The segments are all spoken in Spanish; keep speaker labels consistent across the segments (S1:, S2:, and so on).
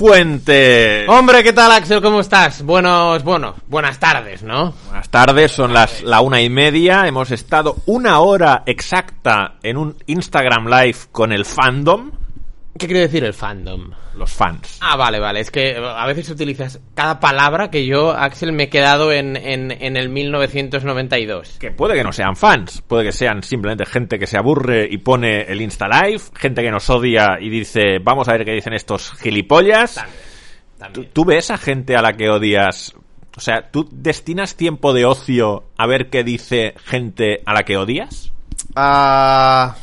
S1: Fuentes.
S2: Hombre, ¿qué tal, Axel? ¿Cómo estás? Buenos, bueno, buenas tardes, ¿no?
S1: Buenas tardes, son las la una y media. Hemos estado una hora exacta en un Instagram Live con el fandom,
S2: ¿Qué quiere decir el fandom?
S1: los fans.
S2: Ah, vale, vale. Es que a veces utilizas cada palabra que yo, Axel, me he quedado en, en, en el 1992.
S1: Que puede que no sean fans, puede que sean simplemente gente que se aburre y pone el Insta Live, gente que nos odia y dice, vamos a ver qué dicen estos gilipollas. ¿Tú,
S2: También.
S1: tú ves a gente a la que odias? O sea, ¿tú destinas tiempo de ocio a ver qué dice gente a la que odias?
S2: Ah,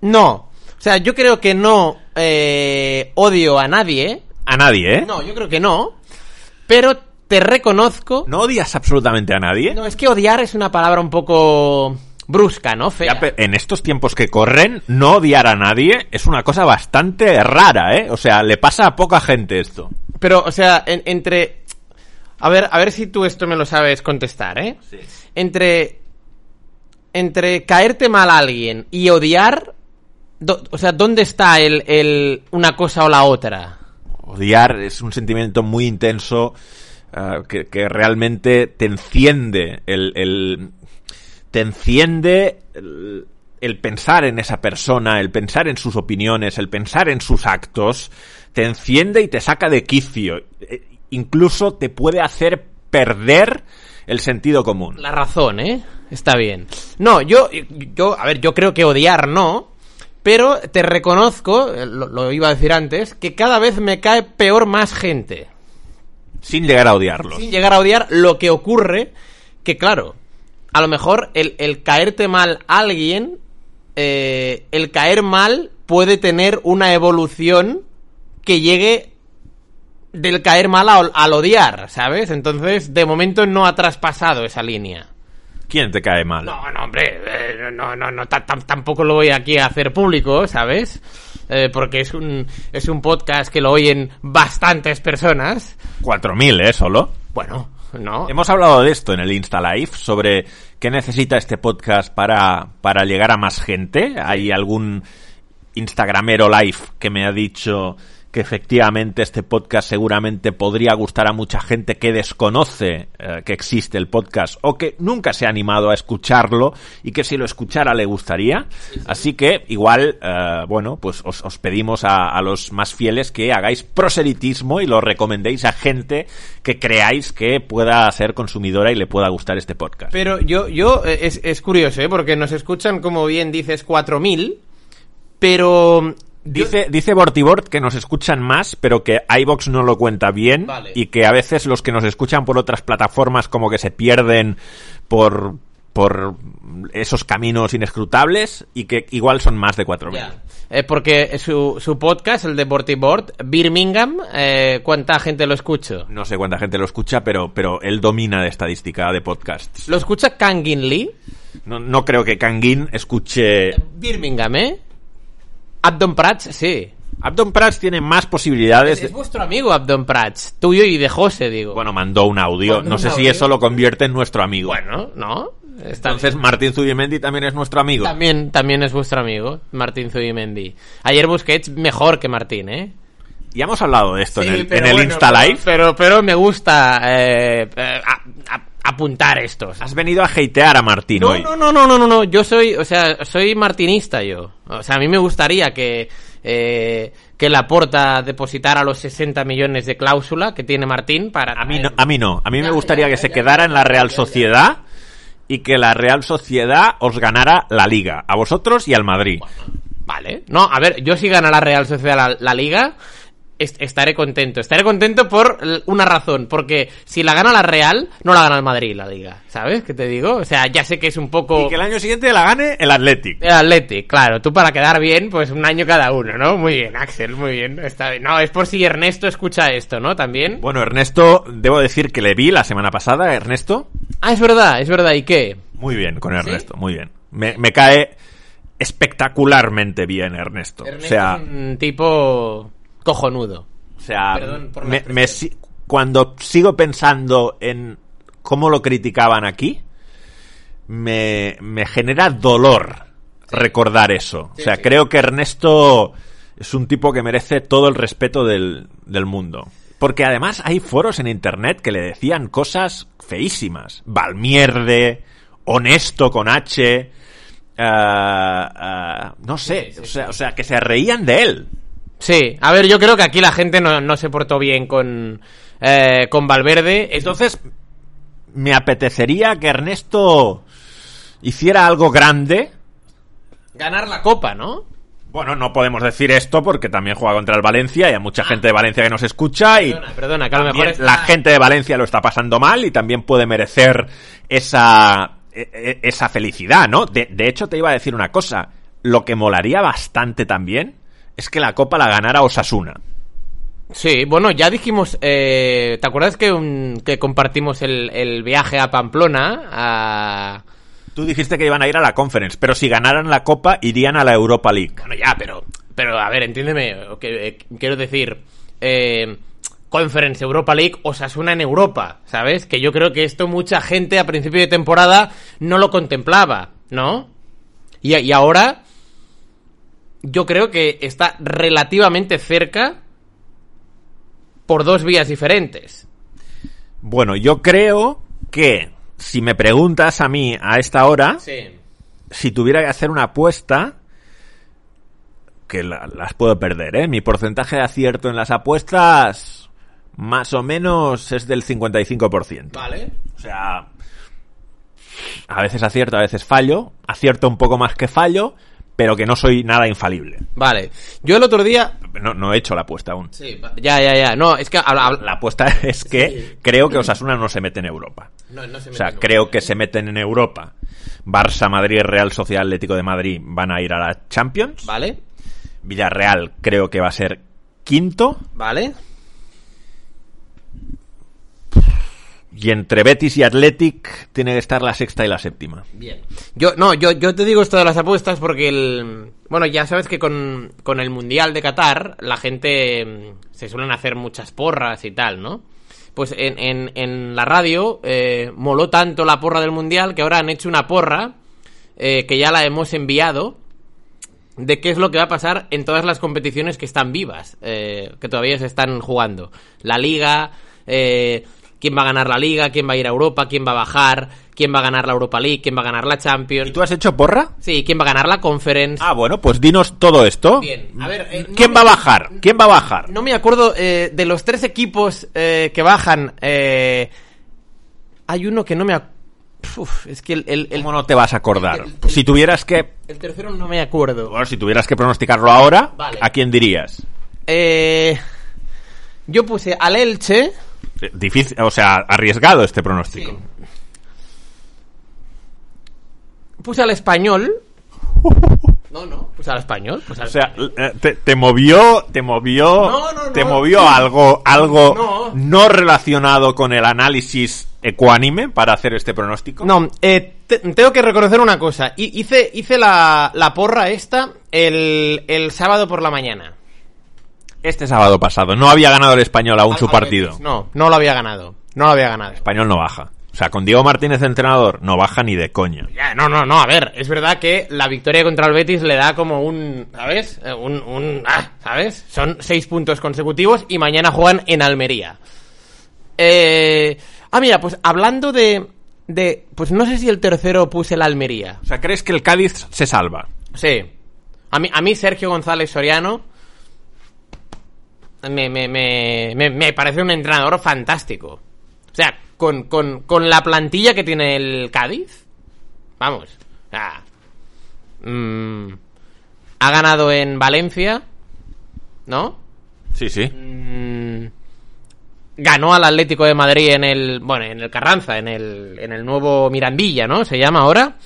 S2: No. O sea, yo creo que no eh, odio a nadie.
S1: A nadie, ¿eh?
S2: No, yo creo que no. Pero te reconozco.
S1: ¿No odias absolutamente a nadie?
S2: No, es que odiar es una palabra un poco brusca, ¿no? Fea.
S1: Ya, en estos tiempos que corren, no odiar a nadie es una cosa bastante rara, ¿eh? O sea, le pasa a poca gente esto.
S2: Pero, o sea, en- entre... A ver, a ver si tú esto me lo sabes contestar, ¿eh? Entre... Entre caerte mal a alguien y odiar... do- o sea, ¿dónde está el, el una cosa o la otra?
S1: Odiar es un sentimiento muy intenso ah, que, que realmente te enciende el, el- te enciende el, el pensar en esa persona, el pensar en sus opiniones, el pensar en sus actos, te enciende y te saca de quicio. Eh, incluso te puede hacer perder el sentido común.
S2: La razón, ¿eh? Está bien. No, yo, yo, a ver, yo creo que odiar no, pero te reconozco, eh, lo, lo iba a decir antes, que cada vez me cae peor más gente.
S1: Sin llegar a odiarlos.
S2: Sin llegar a odiar lo que ocurre, que claro, a lo mejor el, el caerte mal a alguien, eh, el caer mal puede tener una evolución que llegue del caer mal al, al odiar, ¿sabes? Entonces, de momento no ha traspasado esa línea.
S1: ¿Quién te cae mal?
S2: No, no, hombre, eh, no, no, no, ta- tam- tampoco lo voy aquí a hacer público, ¿sabes? Eh, porque es un, es un podcast que lo oyen bastantes personas.
S1: 4.000, ¿eh? Solo.
S2: Bueno, no.
S1: Hemos hablado de esto en el Insta Live, sobre qué necesita este podcast para, para llegar a más gente. Hay algún Instagramero live que me ha dicho que efectivamente este podcast seguramente podría gustar a mucha gente que desconoce eh, que existe el podcast o que nunca se ha animado a escucharlo y que si lo escuchara le gustaría. Así que igual, eh, bueno, pues os, os pedimos a, a los más fieles que hagáis proselitismo y lo recomendéis a gente que creáis que pueda ser consumidora y le pueda gustar este podcast.
S2: Pero yo, yo eh, es, es curioso, ¿eh? Porque nos escuchan, como bien dices, 4.000, pero...
S1: Dice, dice Bortibort que nos escuchan más, pero que iBox no lo cuenta bien
S2: Vale.
S1: y que a veces los que nos escuchan por otras plataformas como que se pierden por, por esos caminos inescrutables y que igual son más de 4.000.
S2: Ya. Eh, porque su, su podcast, el de Board, Birmingham, eh, ¿cuánta gente lo escucha?
S1: No sé cuánta gente lo escucha, pero, pero él domina de estadística de podcasts.
S2: ¿Lo escucha Kangin Lee?
S1: No, no creo que Kangin escuche...
S2: Birmingham, ¿eh? Abdon Prats, sí.
S1: Abdon Prats tiene más posibilidades...
S2: Es, es vuestro amigo Abdon Prats, tuyo y de José, digo.
S1: Bueno, mandó un audio.
S2: Mandó
S1: No
S2: un
S1: sé si eso lo convierte en nuestro amigo.
S2: Bueno, ¿no? Está
S1: Entonces Martín Zubimendi también es nuestro amigo.
S2: También, también es vuestro amigo, Martín Zubimendi. Ayer Busquets mejor que Martín, ¿eh?
S1: Ya hemos hablado de esto en el, en el
S2: bueno,
S1: Insta
S2: pero-
S1: Live.
S2: Pero, pero me gusta eh, eh, a- a- apuntar estos.
S1: Has venido a hatear a Martín
S2: No,
S1: hoy.
S2: no, no, no, no, no, no. Yo soy, o sea, soy martinista yo. O sea, a mí me gustaría que eh, que la porta depositara los 60 millones de cláusula que tiene Martín para
S1: A mí no. A mí, no. A mí me gustaría
S2: ya,
S1: que
S2: ya,
S1: se
S2: ya,
S1: quedara
S2: ya,
S1: en la
S2: ya,
S1: Real
S2: ya, ya.
S1: Sociedad y que la Real Sociedad os ganara la Liga. A vosotros y al Madrid.
S2: Vale. No, a ver, yo si gana la Real Sociedad la, la liga, est- estaré contento. Estaré contento por una razón. Porque si la gana la Real, no la gana el Madrid la liga. ¿Sabes qué te digo? O sea, ya sé que es un poco...
S1: Y que el año siguiente la gane el Athletic.
S2: El Athletic, claro, tú para quedar bien, pues un año cada uno, ¿no? Muy bien, Axel, muy bien. Está bien. No, es por si Ernesto escucha esto, ¿no? También.
S1: Bueno, Ernesto, debo decir que le vi la semana pasada, Ernesto.
S2: Ah, es verdad, es verdad. ¿Y qué?
S1: Muy bien con Ernesto, muy bien. Me, me cae espectacularmente bien Ernesto.
S2: Ernesto
S1: o sea,
S2: es un tipo cojonudo.
S1: o sea
S2: Perdón por la
S1: me- cuando sigo pensando en cómo lo criticaban aquí, me, me genera dolor recordar eso.
S2: Sí,
S1: o sea,
S2: sí.
S1: creo que Ernesto es un tipo que merece todo el respeto del, del mundo. Porque además hay foros en internet que le decían cosas feísimas. Valmierde, honesto con H. ah, no sé,
S2: Sí, sí,
S1: o, sea, o sea, que se reían de él.
S2: Sí, a ver, yo creo que aquí la gente no, no se portó bien con, eh, con Valverde.
S1: Entonces, me apetecería que Ernesto hiciera algo grande.
S2: ganar la copa, ¿no?
S1: Bueno, no podemos decir esto porque también juega contra el Valencia y hay mucha gente de Valencia que nos escucha y
S2: Perdona, perdona, que a lo mejor está-
S1: la gente de Valencia lo está pasando mal y también puede merecer esa, e- e- esa felicidad, ¿no? De, de hecho, te iba a decir una cosa. Lo que molaría bastante también es que la Copa la ganara Osasuna.
S2: Sí, bueno, ya dijimos, eh, ¿te acuerdas que, un- que compartimos el, el viaje a Pamplona? A...
S1: Tú dijiste que iban a ir a la Conference, pero si ganaran la Copa irían a la Europa League.
S2: Bueno, ya, pero, pero a ver, entiéndeme, que, eh, quiero decir, eh, Conference Europa League, Osasuna en Europa, ¿sabes? Que yo creo que esto mucha gente a principio de temporada no lo contemplaba, ¿no? Y, y ahora yo creo que está relativamente cerca por dos vías diferentes.
S1: Bueno, yo creo que si me preguntas a mí a esta hora,
S2: Sí.
S1: si tuviera que hacer una apuesta, que la- las puedo perder, ¿eh? Mi porcentaje de acierto en las apuestas más o menos es del 55%.
S2: Vale.
S1: O sea, a veces acierto, a veces fallo. Acierto un poco más que fallo, pero que no soy nada infalible.
S2: Vale. Yo el otro día...
S1: No, no he hecho la apuesta aún.
S2: Sí, ya, ya, ya. No, es que...
S1: La apuesta es que creo que Osasuna no se mete en Europa.
S2: No, no se
S1: O sea,
S2: mete en
S1: creo
S2: Europa,
S1: que se meten en Europa. Barça, Madrid, Real Sociedad Atlético de Madrid van a ir a la Champions.
S2: Vale.
S1: Villarreal creo que va a ser quinto.
S2: Vale.
S1: Y entre Betis y Athletic tiene que estar la sexta y la séptima.
S2: Bien. Yo, no, yo, yo te digo esto de las apuestas porque el. Bueno, ya sabes que con, con el Mundial de Qatar, la gente mm, se suelen hacer muchas porras y tal, ¿no? Pues en, en, en la radio eh, moló tanto la porra del Mundial que ahora han hecho una porra eh, que ya la hemos enviado. de qué es lo que va a pasar en todas las competiciones que están vivas, eh, que todavía se están jugando. La liga, eh, quién va a ganar la liga, quién va a ir a Europa, quién va a bajar, quién va a ganar la Europa League, quién va a ganar la Champions.
S1: ¿Y tú has hecho porra?
S2: Sí, quién va a ganar la Conference.
S1: Ah, bueno, pues dinos todo esto.
S2: Bien, a ver, eh, no
S1: ¿Quién
S2: me-
S1: va a bajar? ¿Quién va a bajar?
S2: No me acuerdo eh, de los tres equipos eh, que bajan. hay uno que no me acuerdo. Es que el, el, el-
S1: ¿Cómo no te vas a acordar?
S2: el-
S1: Si tuvieras que...
S2: el tercero no me acuerdo.
S1: Bueno, si tuvieras que pronosticarlo ahora,
S2: Vale.
S1: ¿a quién dirías?
S2: Eh, yo puse al Elche.
S1: Difícil, o sea, arriesgado este pronóstico.
S2: Puse al español. No, no, puse al español. Al
S1: O sea, eh, te, te movió, te movió,
S2: No, no,
S1: te movió algo, algo
S2: No.
S1: no. relacionado con el análisis ecuánime para hacer este pronóstico.
S2: No, eh, te- tengo que reconocer una cosa. Hi- Hice, hice la, la porra esta el, el sábado por la mañana.
S1: Este sábado pasado no había ganado el español aún su partido.
S2: Betis. No, no lo había ganado. No lo había ganado.
S1: Español no baja. O sea, con Diego Martínez de entrenador no baja ni de coña.
S2: Ya, no, no, no, a ver, es verdad que la victoria contra el Betis le da como un, ¿sabes? Eh, Un, un, ah, ¿sabes? Son seis puntos consecutivos y mañana juegan en Almería. Eh, ah, mira, pues hablando de, de, pues no sé si el tercero puse el Almería.
S1: O sea, ¿crees que el Cádiz se salva?
S2: Sí. A mí, a mí Sergio González Soriano me, me, me, me, me parece un entrenador fantástico. O sea, con, con, con la plantilla que tiene el Cádiz, vamos. O sea, mm, ha ganado en Valencia, ¿no?
S1: Sí, sí.
S2: Mm, ganó al Atlético de Madrid en el bueno en el Carranza en el en el nuevo Mirandilla no se llama ahora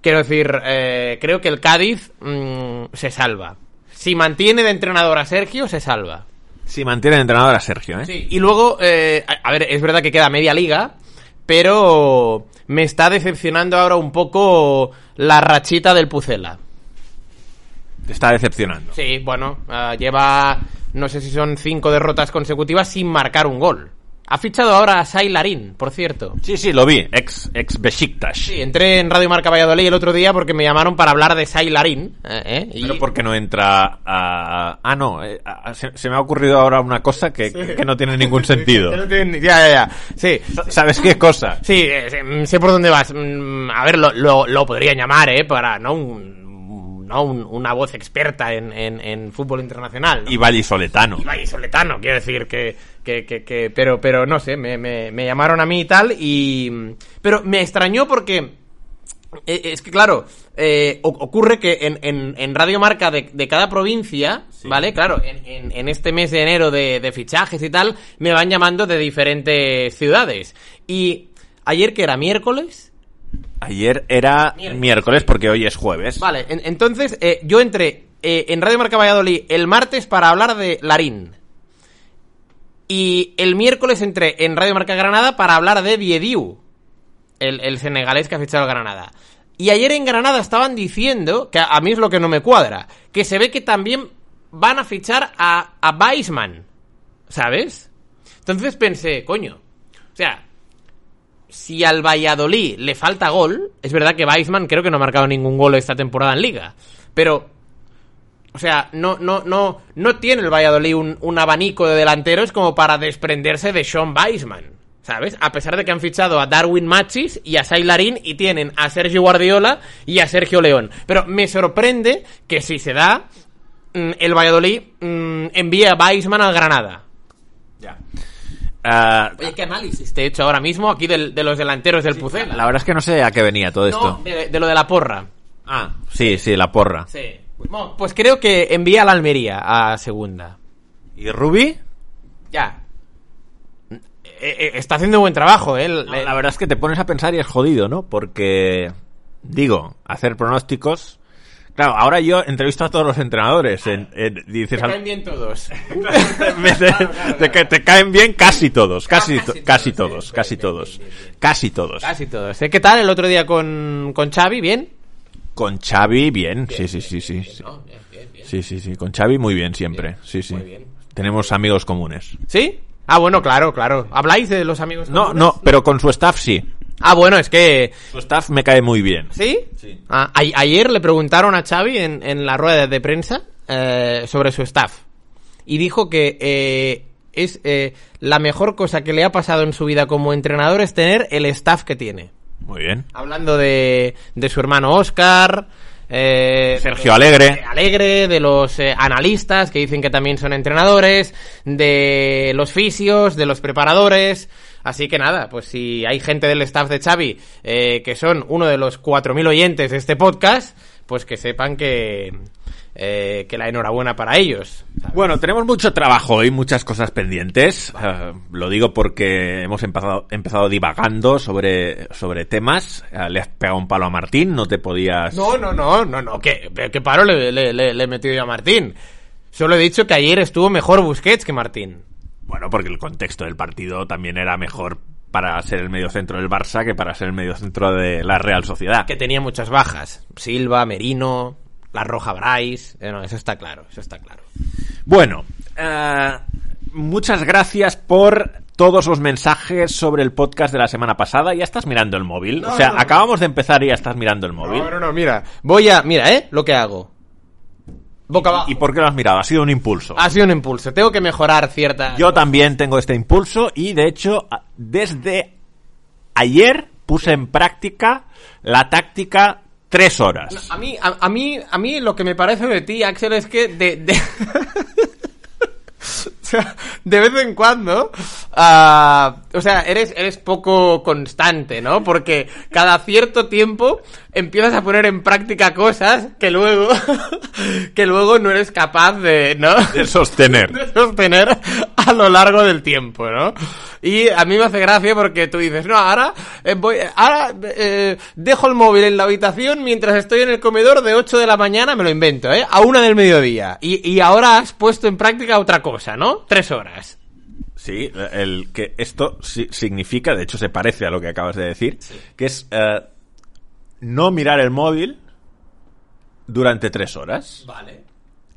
S2: quiero decir eh, creo que el Cádiz mm, se salva si mantiene de entrenador a Sergio se salva
S1: Si mantiene el entrenador a Sergio, ¿eh?
S2: sí y luego eh, a, ver es verdad que queda media liga pero me está decepcionando ahora un poco la rachita del Pucela
S1: Te está decepcionando.
S2: Sí, bueno, ah, lleva, no sé si son cinco derrotas consecutivas sin marcar un gol. Ha fichado ahora a Sai Larín, por cierto.
S1: Sí, sí, lo vi. Ex, ex Besiktas.
S2: Sí, entré en Radio Marca Valladolid el otro día porque me llamaron para hablar de Sai Larín. eh, eh, y-
S1: Pero porque no entra a... Ah, no. eh, a- se, se me ha ocurrido ahora una cosa que, que no tiene ningún sentido.
S2: No tienen- Ya, ya, ya. Sí.
S1: ¿Sabes qué cosa?
S2: Sí, eh, sé- mm, sé por dónde vas. Mm, A ver, lo, lo, lo podrían llamar, ¿eh? Para, ¿no? Un- no un- una voz experta en, en, en fútbol internacional. ¿no?
S1: Y Vallisoletano.
S2: y vallisoletano, quiero decir que, que, que, que- pero, pero no sé, me, me, me llamaron a mí y tal, y, pero me extrañó porque, eh, es que claro, eh, ocurre que en, en, en Radio Marca de, de cada provincia, ¿vale? Claro, en, en, este mes de enero de, de fichajes y tal, me van llamando de diferentes ciudades, y ayer que era miércoles,
S1: Ayer era
S2: Miércoles.
S1: miércoles porque hoy es jueves.
S2: Vale, en- entonces eh, yo entré eh, en Radio Marca Valladolid el martes para hablar de Larín. Y el miércoles entré en Radio Marca Granada para hablar de Diediu, el, senegalés que ha fichado Granada. Y ayer en Granada estaban diciendo, que a, mí es lo que no me cuadra, que se ve que también van a fichar a, a Weissman, ¿sabes? Entonces pensé, coño, o sea, si al Valladolid le falta gol, es verdad que Weissman creo que no ha marcado ningún gol esta temporada en Liga, pero, o sea, no, no, no, no tiene el Valladolid un, un abanico de delanteros como para desprenderse de Sean Weissman, ¿sabes? A pesar de que han fichado a Darwin Machis y a Sailarín y tienen a Sergio Guardiola y a Sergio León, pero me sorprende que si se da, mm, el Valladolid mm, envíe a Weissman al Granada.
S1: Ya. Ah,
S2: Oye, ¿qué análisis te he hecho ahora mismo aquí del- de los delanteros del Pucela?
S1: la verdad es que no sé a qué venía todo esto.
S2: De, de lo de la porra.
S1: Ah, sí, sí, la porra.
S2: Sí. Bueno, pues creo que envía a la Almería a segunda.
S1: ¿Y Rubi?
S2: Ya. Eh, eh, está haciendo buen trabajo, ¿eh?
S1: No, la verdad es que te pones a pensar y es jodido, ¿no? Porque, digo, hacer pronósticos... Claro, ahora yo entrevisto a todos los entrenadores. En, en-
S2: Te
S1: dices, al-
S2: caen bien todos.
S1: te, te ca- te caen bien casi todos, casi,
S2: Casi
S1: to-
S2: todos,
S1: casi todos, casi todos, casi todos.
S2: Casi todos. ¿Qué tal el otro día con, con Xavi? ¿Bien?
S1: Con Xavi, bien, sí, sí, sí, sí. sí.
S2: ¿No? Bien, bien, bien.
S1: Sí, sí, sí, con Xavi muy bien siempre, sí, sí.
S2: muy bien.
S1: Tenemos amigos comunes.
S2: ¿Sí? Ah, bueno, claro, claro. ¿Habláis de los amigos
S1: No,
S2: comunes?
S1: no, pero con su staff sí.
S2: Ah, bueno, es que...
S1: Su staff me cae muy bien.
S2: ¿Sí?
S1: Sí.
S2: Ah, a- ayer le preguntaron a Xavi en, en la rueda de prensa eh, sobre su staff. Y dijo que eh, es eh, la mejor cosa que le ha pasado en su vida como entrenador es tener el staff que tiene.
S1: Muy bien.
S2: Hablando de, de su hermano Oscar, eh,
S1: Sergio Alegre.
S2: de Alegre, de los eh, analistas que dicen que también son entrenadores, de los fisios, de los preparadores. Así que nada, pues si hay gente del staff de Xavi eh, que son uno de los 4.000 oyentes de este podcast, pues que sepan que, eh, que la enhorabuena para ellos.
S1: Bueno, tenemos mucho trabajo hoy, muchas cosas pendientes. Eh, lo digo porque hemos empezado, empezado divagando sobre, sobre temas. Eh, le has pegado un palo a Martín, no te podías...
S2: No, no, no, no, no, que, que paro le, le- le- le he metido yo a Martín. Solo he dicho que ayer estuvo mejor Busquets que Martín.
S1: Bueno, porque el contexto del partido también era mejor para ser el mediocentro del Barça que para ser el mediocentro de la Real Sociedad.
S2: Que tenía muchas bajas. Silva, Merino, la Roja Bryce. Eh, no, eso está claro, eso está claro.
S1: Bueno, eh, muchas gracias por todos los mensajes sobre el podcast de la semana pasada. Ya estás mirando el móvil. o sea,
S2: no, no.
S1: acabamos de empezar y ya estás mirando el móvil.
S2: No, no, no, mira. Voy a. Mira, ¿eh? Lo que hago. Boca abajo.
S1: ¿Y por qué lo has mirado? Ha sido un impulso.
S2: Ha sido un impulso. Tengo que mejorar cierta.
S1: Yo también tengo este impulso y de hecho desde ayer puse en práctica la táctica tres horas.
S2: A mí, a, a mí, a mí lo que me parece de ti, Axel, es que de, de... o sea, de vez en cuando, ah, o sea, eres, eres poco constante, ¿no? Porque cada cierto tiempo empiezas a poner en práctica cosas que luego, que luego no eres capaz de, ¿no?
S1: De sostener.
S2: de sostener a lo largo del tiempo, ¿no? Y a mí me hace gracia porque tú dices, no, ahora eh, voy, ahora eh, dejo el móvil en la habitación mientras estoy en el comedor de 8 de la mañana, me lo invento, ¿eh? A una del mediodía. Y, y ahora has puesto en práctica otra cosa, ¿no? Tres horas.
S1: Sí, el que esto si- significa, de hecho se parece a lo que acabas de decir, que es eh, no mirar el móvil durante tres horas.
S2: Vale.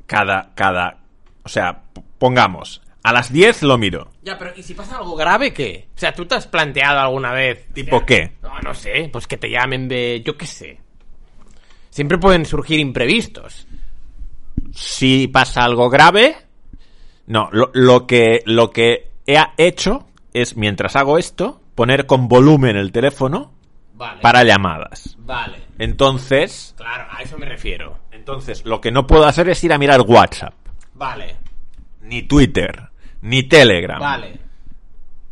S1: Cada, cada, o sea, pongamos, a las 10 lo miro.
S2: Ya, pero ¿y si pasa algo grave qué? O sea, ¿tú te has planteado alguna vez?
S1: ¿Tipo qué?
S2: No, no sé, pues que te llamen de... yo qué sé. Siempre pueden surgir imprevistos.
S1: si pasa algo grave. No, lo, lo que lo que he hecho es mientras hago esto poner con volumen el teléfono
S2: Vale.
S1: para llamadas.
S2: Vale.
S1: Entonces,
S2: Claro, a eso me refiero.
S1: entonces lo que no puedo hacer es ir a mirar WhatsApp,
S2: Vale.
S1: ni Twitter, ni Telegram.
S2: Vale.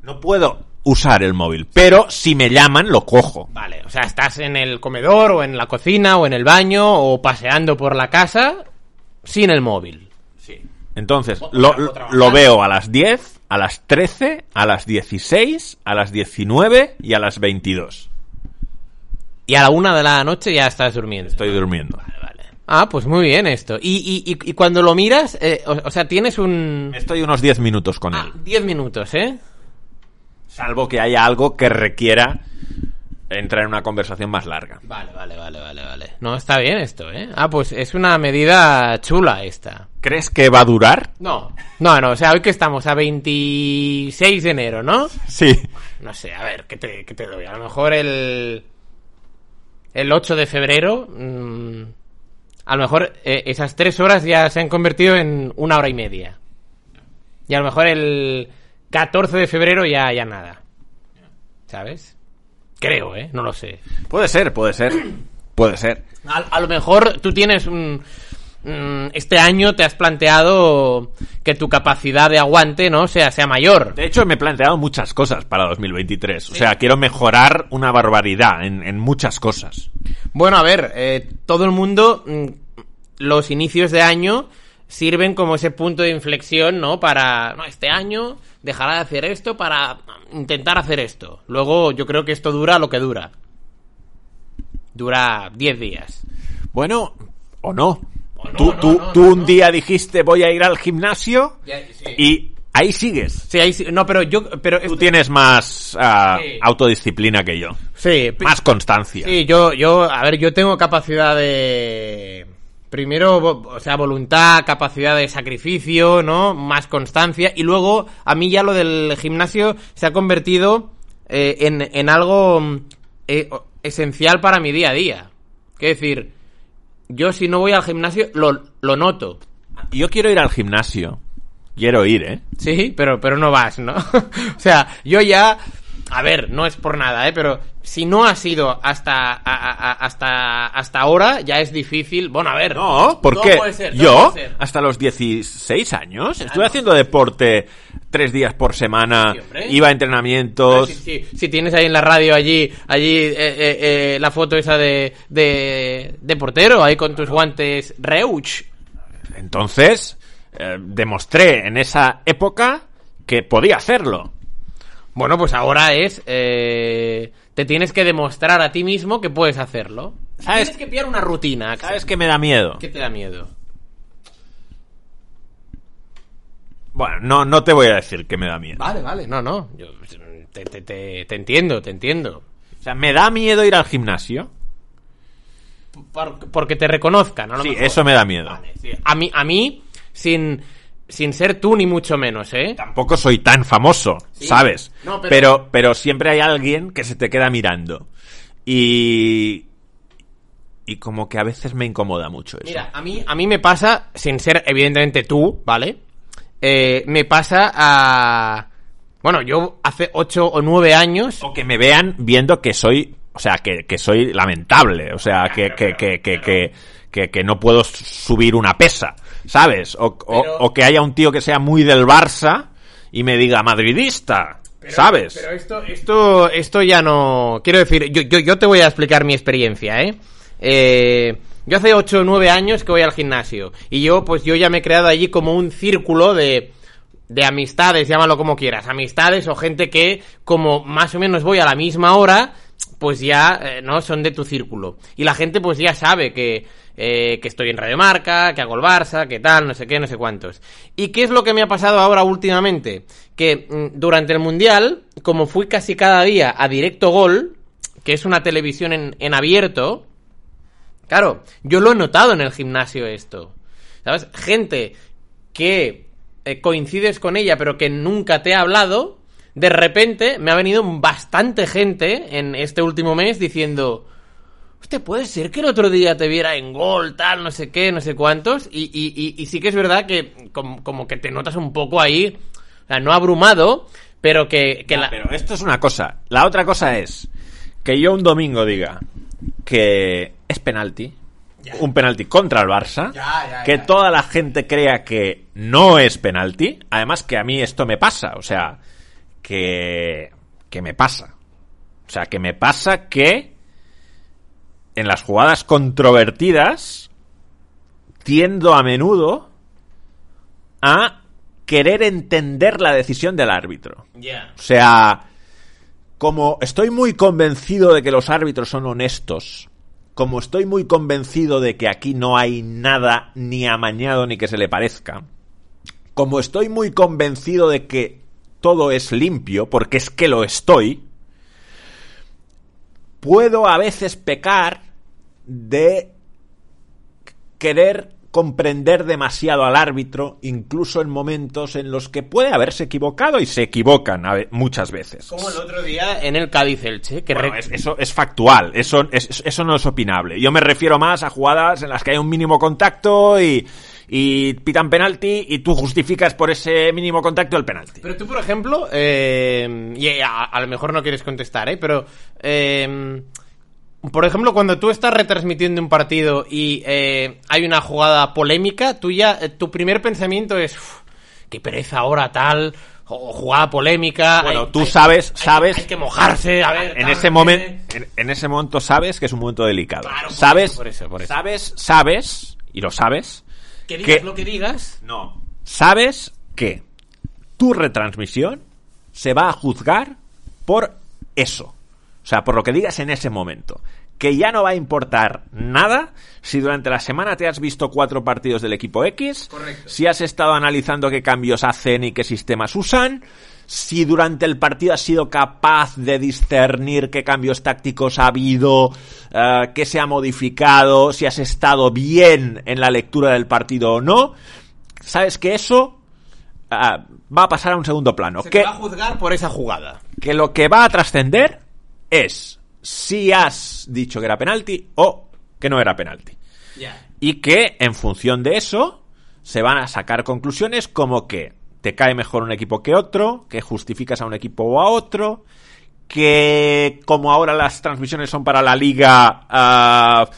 S1: No puedo usar el móvil, pero si me llaman lo cojo.
S2: Vale, o sea, estás en el comedor o en la cocina o en el baño o paseando por la casa sin el móvil.
S1: Sí. Entonces, lo veo a las 10, a las 13, a las 16, a las 19 y a las 22.
S2: Y a la una de la noche ya estás durmiendo.
S1: Estoy durmiendo.
S2: Vale, vale. Ah, pues muy bien esto. Y, y, y, y cuando lo miras, eh, o, o sea, tienes un...
S1: Estoy unos 10 minutos con
S2: Ah,
S1: él.
S2: 10 minutos, ¿eh?
S1: Salvo que haya algo que requiera entrar en una conversación más larga.
S2: Vale, vale, vale, vale, vale. No, está bien esto, ¿eh? Ah, pues es una medida chula esta.
S1: ¿Crees que va a durar?
S2: No, no, no, o sea, hoy que estamos a 26 de enero, ¿no?
S1: Sí.
S2: No sé, a ver, ¿qué te, qué te doy? A lo mejor el. El 8 de febrero. mm, a lo mejor eh, esas tres horas ya se han convertido en una hora y media. Y a lo mejor el 14 de febrero ya, ya nada. ¿Sabes? Creo, ¿eh? No lo sé.
S1: Puede ser, puede ser. Puede ser.
S2: A, a lo mejor tú tienes un. mm, Este año te has planteado que tu capacidad de aguante, ¿no? Sea, sea mayor.
S1: De hecho, me he planteado muchas cosas para 2023. O sea, quiero mejorar una barbaridad en, en muchas cosas.
S2: Bueno, a ver, eh, todo el mundo, mm, los inicios de año sirven como ese punto de inflexión, ¿no? Para, no, este año dejará de hacer esto para intentar hacer esto. Luego yo creo que esto dura lo que dura. Dura 10 días.
S1: Bueno, o no.
S2: O no,
S1: tú
S2: no,
S1: tú,
S2: no,
S1: tú un día dijiste voy a ir al gimnasio
S2: Y...
S1: y ahí sigues.
S2: Sí, ahí sí- no, pero yo, pero
S1: Tú
S2: esto-
S1: tienes más
S2: Sí.
S1: autodisciplina que yo.
S2: sí,
S1: Más constancia.
S2: Sí, yo, yo, a ver, yo tengo capacidad de... Primero, o sea, voluntad, capacidad de sacrificio, ¿no? Más constancia. Y luego, a mí ya lo del gimnasio se ha convertido eh, en, en algo mm, eh, esencial para mi día a día. Es decir, yo si no voy al gimnasio lo, lo noto.
S1: Yo quiero ir al gimnasio. Quiero ir, ¿eh?
S2: Sí, pero, pero no vas, ¿no? o sea, yo ya... A ver, no es por nada, ¿eh? Pero si no has ido hasta, a- hasta, hasta ahora, ya es difícil. Bueno, a ver.
S1: No, ¿por
S2: todo
S1: qué?
S2: puede ser, todo
S1: Yo, hasta los 16 años, estuve haciendo deporte tres días por semana,
S2: Sí,
S1: iba a entrenamientos.
S2: Si, si- si tienes ahí en la radio allí, allí eh, eh, eh, la foto esa de, de, de portero, ahí con tus guantes Reuch.
S1: Entonces, eh, demostré en esa época que podía hacerlo.
S2: Bueno, pues ahora es... eh, te tienes que demostrar a ti mismo que puedes hacerlo.
S1: ¿Sabes?
S2: Tienes que pillar una rutina, Axel.
S1: ¿Sabes qué me da miedo?
S2: ¿Qué te da miedo?
S1: Bueno, no, no te voy a decir que me da miedo.
S2: Vale, vale, no, no. Yo te, te- te- te entiendo, te entiendo.
S1: O sea, me da miedo ir al gimnasio.
S2: Por- porque te reconozcan, lo
S1: Sí,
S2: mejor.
S1: eso me da miedo.
S2: Vale, sí. A mí, a mí sin, sin ser tú ni mucho menos, ¿eh?
S1: Tampoco soy tan famoso,
S2: Sí.
S1: ¿sabes?
S2: No, pero-
S1: pero... pero siempre hay alguien que se te queda mirando. Y y como que a veces me incomoda mucho eso.
S2: Mira, a mí, a mí me pasa, sin ser evidentemente tú, ¿vale? Eh, me pasa a... Bueno, yo hace 8 o 9 años...
S1: O que me vean viendo que soy, o sea, que, que soy lamentable, o sea, que, que, que, que, que, que- que no puedo subir una pesa, ¿sabes? O, o-
S2: Pero-
S1: o que haya un tío que sea muy del Barça y me diga madridista, ¿sabes?
S2: Pero esto, esto, esto ya no... Quiero decir, yo, yo, yo te voy a explicar mi experiencia, ¿eh? Eh, yo hace 8 o 9 años que voy al gimnasio. Y yo, pues yo ya me he creado allí como un círculo de, de amistades, llámalo como quieras. Amistades o gente que, como más o menos voy a la misma hora, pues ya, eh, ¿no? Son de tu círculo. Y la gente pues ya sabe que, eh, que estoy en Radio Marca, que hago el Barça, que tal, no sé qué, no sé cuántos. ¿Y qué es lo que me ha pasado ahora últimamente? Que mm, durante el Mundial, como fui casi cada día a Directo Gol, que es una televisión en, en abierto, claro, yo lo he notado en el gimnasio esto. ¿Sabes? Gente que eh, coincides con ella pero que nunca te ha hablado, de repente me ha venido bastante gente en este último mes diciendo, Hostia, puede ser que el otro día te viera en gol, tal, no sé qué, no sé cuántos. Y, y- y- y sí que es verdad que como, como que te notas un poco ahí, o sea, no abrumado, pero que, la...
S1: Pero esto es una cosa. La otra cosa es que yo un domingo diga que es penalti, un penalti contra el Barça,
S2: Ya, ya,
S1: que toda la gente crea que no es penalti, además que a mí esto me pasa, o sea, que, que me pasa. O sea, que me pasa que en las jugadas controvertidas tiendo a menudo a querer entender la decisión del árbitro. O sea, como estoy muy convencido de que los árbitros son honestos, como estoy muy convencido de que aquí no hay nada ni amañado ni que se le parezca, como estoy muy convencido de que todo es limpio, porque es que lo estoy, puedo a veces pecar de querer comprender demasiado al árbitro, incluso en momentos en los que puede haberse equivocado y se equivocan a muchas veces.
S2: Como el otro día en el Cádiz Elche, que
S1: Bueno, es- eso es factual, eso, es- eso no es opinable. Yo me refiero más a jugadas en las que hay un mínimo contacto y, y pitan penalti y tú justificas por ese mínimo contacto el penalti.
S2: Pero tú, por ejemplo, eh, y a, a lo mejor no quieres contestar, ¿eh? Pero, eh, por ejemplo, cuando tú estás retransmitiendo un partido y eh, hay una jugada polémica, tú ya, eh, tu primer pensamiento es, "Uf, qué pereza ahora tal, o jugada polémica.
S1: Bueno,
S2: hay-
S1: tú
S2: hay-
S1: sabes,
S2: hay-
S1: sabes.
S2: Hay, que mojarse, a ver.
S1: en ese momento, en, en ese momento sabes que es un momento delicado.
S2: Claro, por
S1: sabes,
S2: eso, por eso, por eso.
S1: sabes, sabes y lo sabes.
S2: Que digas
S1: que-
S2: lo que digas.
S1: No. Sabes que tu retransmisión se va a juzgar por eso. O sea, por lo que digas en ese momento. Que ya no va a importar nada si durante la semana te has visto cuatro partidos del equipo X,
S2: Correcto.
S1: si has estado analizando qué cambios hacen y qué sistemas usan, si durante el partido has sido capaz de discernir qué cambios tácticos ha habido, eh, qué se ha modificado, si has estado bien en la lectura del partido o no, sabes que eso ah, va a pasar a un segundo plano.
S2: Se
S1: Que,
S2: va a juzgar por esa jugada.
S1: que lo que va a trascender es si has dicho que era penalti o que no era penalti. Y que en función de eso se van a sacar conclusiones como que te cae mejor un equipo que otro, que justificas a un equipo o a otro, que como ahora las transmisiones son para la liga, ah,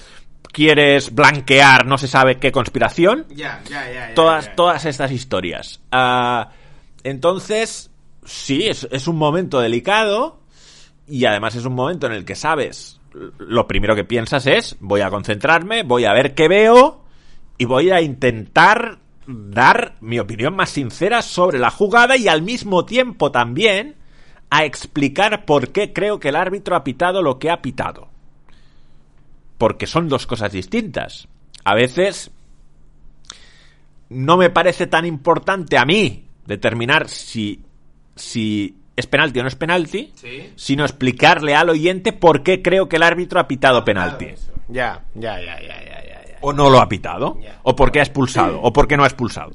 S1: quieres blanquear no se sabe qué conspiración. Todas, todas estas historias. Ah, entonces, sí, es, es un momento delicado y además es un momento en el que sabes, lo primero que piensas es, voy a concentrarme, voy a ver qué veo y voy a intentar dar mi opinión más sincera sobre la jugada y al mismo tiempo también a explicar por qué creo que el árbitro ha pitado lo que ha pitado. Porque son dos cosas distintas. A veces no me parece tan importante a mí determinar si, si es penalti o no es penalti,
S2: Sí.
S1: sino explicarle al oyente por qué creo que el árbitro ha pitado penalti.
S2: Ya, ya, ya, ya, ya, ya, ya.
S1: O no lo ha pitado.
S2: Ya.
S1: O por qué ha expulsado. O por qué no ha expulsado.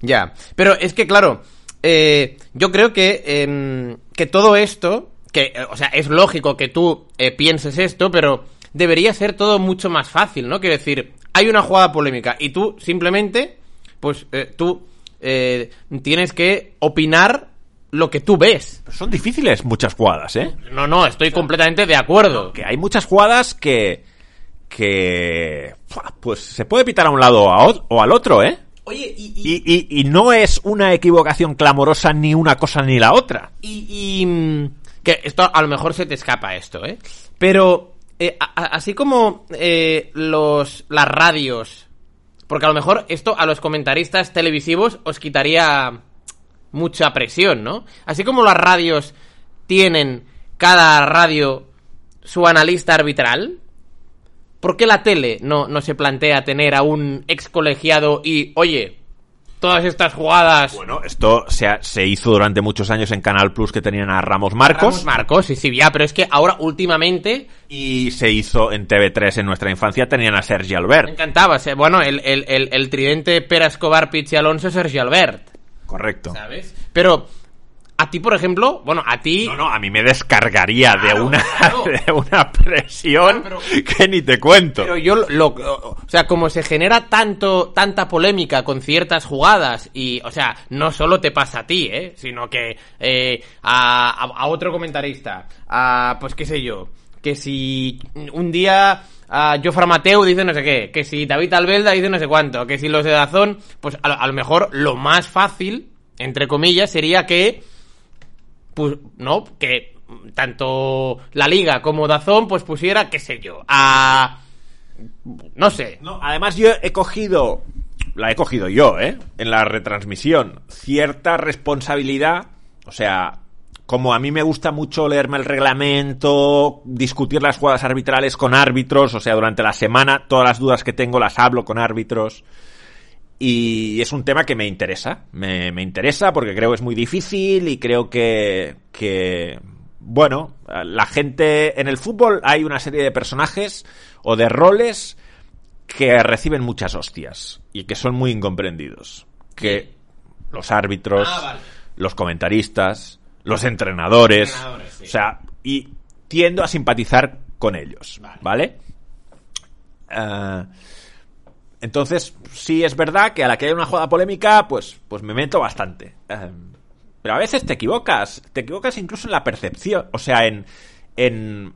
S2: Ya, pero es que claro, eh, yo creo que, em, que todo esto, que, o sea, es lógico que tú eh, pienses esto, pero debería ser todo mucho más fácil, ¿no? Quiero decir, hay una jugada polémica y tú simplemente, pues eh, tú eh, tienes que opinar lo que tú ves.
S1: Son difíciles muchas jugadas, ¿eh?
S2: No, no, estoy completamente de acuerdo.
S1: Que hay muchas jugadas que. que. Pues se puede pitar a un lado o, al otro, ¿eh?
S2: Oye, y,
S1: Y, y- y no es una equivocación clamorosa ni una cosa ni la otra.
S2: Y, y, mm, que esto a lo mejor se te escapa esto, ¿eh? Pero eh, a- así como eh, los las radios, porque a lo mejor esto a los comentaristas televisivos os quitaría mucha presión, ¿no? Así como las radios tienen cada radio su analista arbitral, ¿por qué la tele no, no se plantea tener a un ex colegiado y, oye, todas estas jugadas...
S1: Bueno, esto se, ha- se hizo durante muchos años en Canal Plus que tenían a Ramos Marcos.
S2: Ramos Marcos, sí, sí, ya, pero es que ahora últimamente
S1: Y se hizo en TV3 en nuestra infancia, tenían a Sergi
S2: me
S1: Albert.
S2: encantaba. se- Bueno, el, el, el, el tridente Pera Escobar, Pichi Alonso, Sergio Albert,
S1: Correcto.
S2: ¿sabes? Pero a ti, por ejemplo, bueno, a ti...
S1: No, no, a mí me descargaría de una
S2: claro.
S1: de una presión
S2: Claro, pero-
S1: que ni te cuento.
S2: Pero yo lo, lo- o sea, como se genera tanto, tanta polémica con ciertas jugadas y, o sea, no solo te pasa a ti, ¿eh? Sino que eh, a, a- a otro comentarista, a, pues qué sé yo, que si un día a Jofre Mateu dice no sé qué, que si David Albelda dice no sé cuánto, que si los de Dazón, pues a, a lo mejor lo más fácil, entre comillas, sería que pues, no, que tanto la liga como Dazón, pues pusiera, qué sé yo, a... No sé.
S1: No, además yo he cogido, la he cogido yo, ¿eh? En la retransmisión, cierta responsabilidad, o sea, como a mí me gusta mucho leerme el reglamento, discutir las jugadas arbitrales con árbitros, o sea, durante la semana todas las dudas que tengo las hablo con árbitros. Y es un tema que me interesa, me, me interesa porque creo que es muy difícil y creo que, que, bueno, la gente en el fútbol hay una serie de personajes o de roles que reciben muchas hostias y que son muy incomprendidos. Que los árbitros,
S2: Ah, vale.
S1: los comentaristas, los entrenadores,
S2: Entrenadores, sí.
S1: o sea, y tiendo a simpatizar con ellos,
S2: Vale.
S1: ¿vale? Ah, entonces, sí es verdad que a la que hay una jugada polémica, pues, pues me meto bastante. Eh, pero a veces te equivocas. Te equivocas incluso en la percepción. O sea, en, en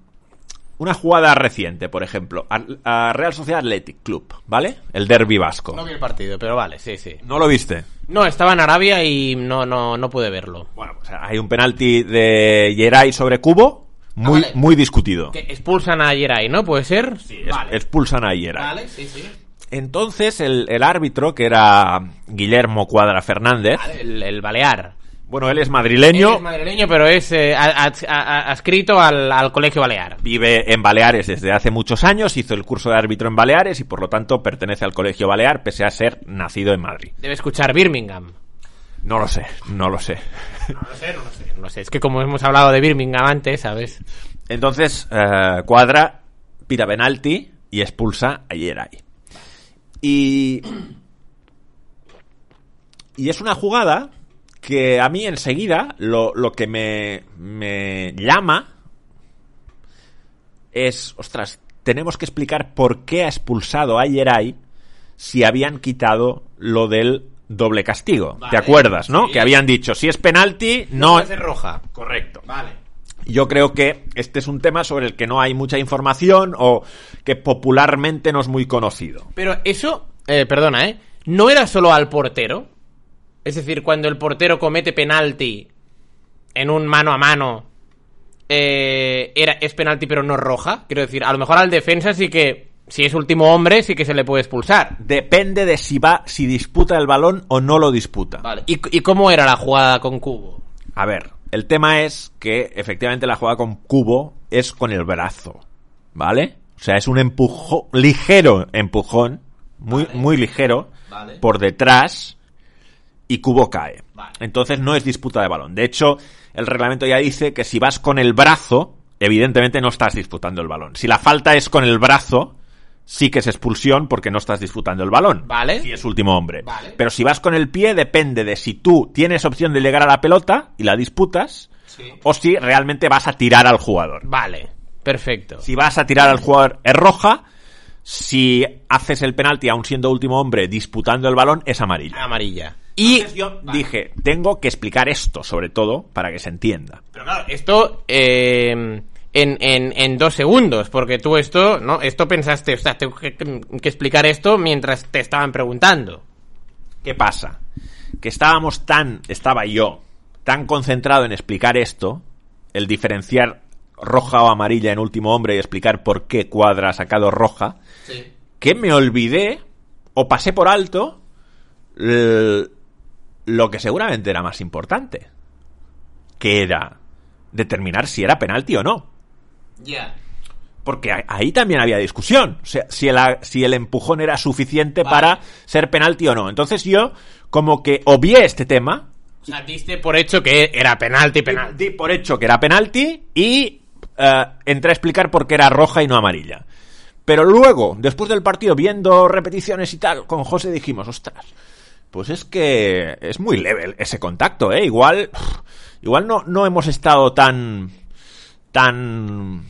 S1: una jugada reciente, por ejemplo. A, a Real Sociedad Athletic Club, ¿vale? El derby vasco.
S2: No vi el partido, pero vale, sí, sí.
S1: ¿No lo viste?
S2: No, estaba en Arabia y no, no, no pude verlo.
S1: Bueno, pues hay un penalti de Geray sobre Cubo. Muy,
S2: Ah, vale.
S1: muy discutido.
S2: Que expulsan a Yeray, ¿no? ¿Puede ser? Sí,
S1: Es- Expulsan a Geray.
S2: Vale, sí, sí.
S1: Entonces, el, el árbitro, que era Guillermo Cuadra Fernández,
S2: Vale, el, el Balear.
S1: Bueno, él es madrileño,
S2: Él es madrileño, pero es eh, adscrito al, al colegio Balear.
S1: vive en Baleares desde hace muchos años, hizo el curso de árbitro en Baleares y por lo tanto pertenece al colegio Balear, pese a ser nacido en Madrid.
S2: Debe escuchar Birmingham.
S1: No lo sé, no lo sé.
S2: No lo sé, no lo sé. No sé, es que como hemos hablado de Birmingham antes, ¿sabes?
S1: Entonces, eh, Cuadra pita penalti y expulsa a Yeray. Y. Y es una jugada que a mí enseguida lo, lo que me, me llama es, ostras, tenemos que explicar por qué ha expulsado a Yeray si habían quitado lo del doble castigo.
S2: Vale,
S1: ¿Te acuerdas, no?
S2: sí.
S1: Que habían dicho, si es penalti, no...
S2: ser roja.
S1: Correcto.
S2: Vale.
S1: Yo creo que este es un tema sobre el que no hay mucha información o que popularmente no es muy conocido.
S2: Pero eso, eh, perdona, ¿eh? No era solo al portero. Es decir, cuando el portero comete penalti en un mano a mano, eh, era, es penalti pero no roja. Quiero decir, a lo mejor al defensa sí que, si es último hombre, sí que se le puede expulsar.
S1: Depende de si va, si disputa el balón o no lo disputa.
S2: Vale. ¿Y, y cómo era la jugada con Cubo?
S1: A ver, el tema es que efectivamente la jugada con cubo es con el brazo, ¿vale? O sea, es un empujón, ligero empujón, muy,
S2: Vale.
S1: muy ligero,
S2: Vale.
S1: por detrás y cubo cae.
S2: Vale.
S1: Entonces no es disputa de balón. De hecho, el reglamento ya dice que si vas con el brazo, evidentemente no estás disputando el balón. Si la falta es con el brazo, sí que es expulsión porque no estás disputando el balón.
S2: Vale.
S1: Si es último hombre.
S2: Vale.
S1: Pero si vas con el pie, depende de si tú tienes opción de llegar a la pelota y la disputas,
S2: Sí.
S1: o si realmente vas a tirar al jugador.
S2: Vale. Perfecto.
S1: Si vas a tirar al jugador es roja, si haces el penalti aún siendo último hombre disputando el balón es amarilla.
S2: Amarilla. Y
S1: Entonces yo dije, tengo que explicar esto, sobre todo, para que se entienda.
S2: Pero claro, esto eh, en, en, en dos segundos, porque tú esto, ¿no? Esto pensaste, o sea, tengo que, que explicar esto mientras te estaban preguntando.
S1: ¿Qué pasa? Que estábamos tan, estaba yo, tan concentrado en explicar esto, el diferenciar roja o amarilla en último hombre y explicar por qué Cuadra ha sacado roja, que me olvidé o pasé por alto lo que seguramente era más importante, que era determinar si era penalti o no.
S2: Ya.
S1: Porque ahí también había discusión. O sea, si el, si el empujón era suficiente
S2: Vale.
S1: para ser penalti o no. Entonces yo, como que obvié este tema,
S2: O sea, diste por hecho que era penalti, penalti.
S1: di por hecho que era penalti y eh, entré a explicar por qué era roja y no amarilla. Pero luego, después del partido, viendo repeticiones y tal, con José dijimos, ostras, pues es que es muy leve ese contacto, ¿eh? Igual, igual no, no hemos estado tan, tan,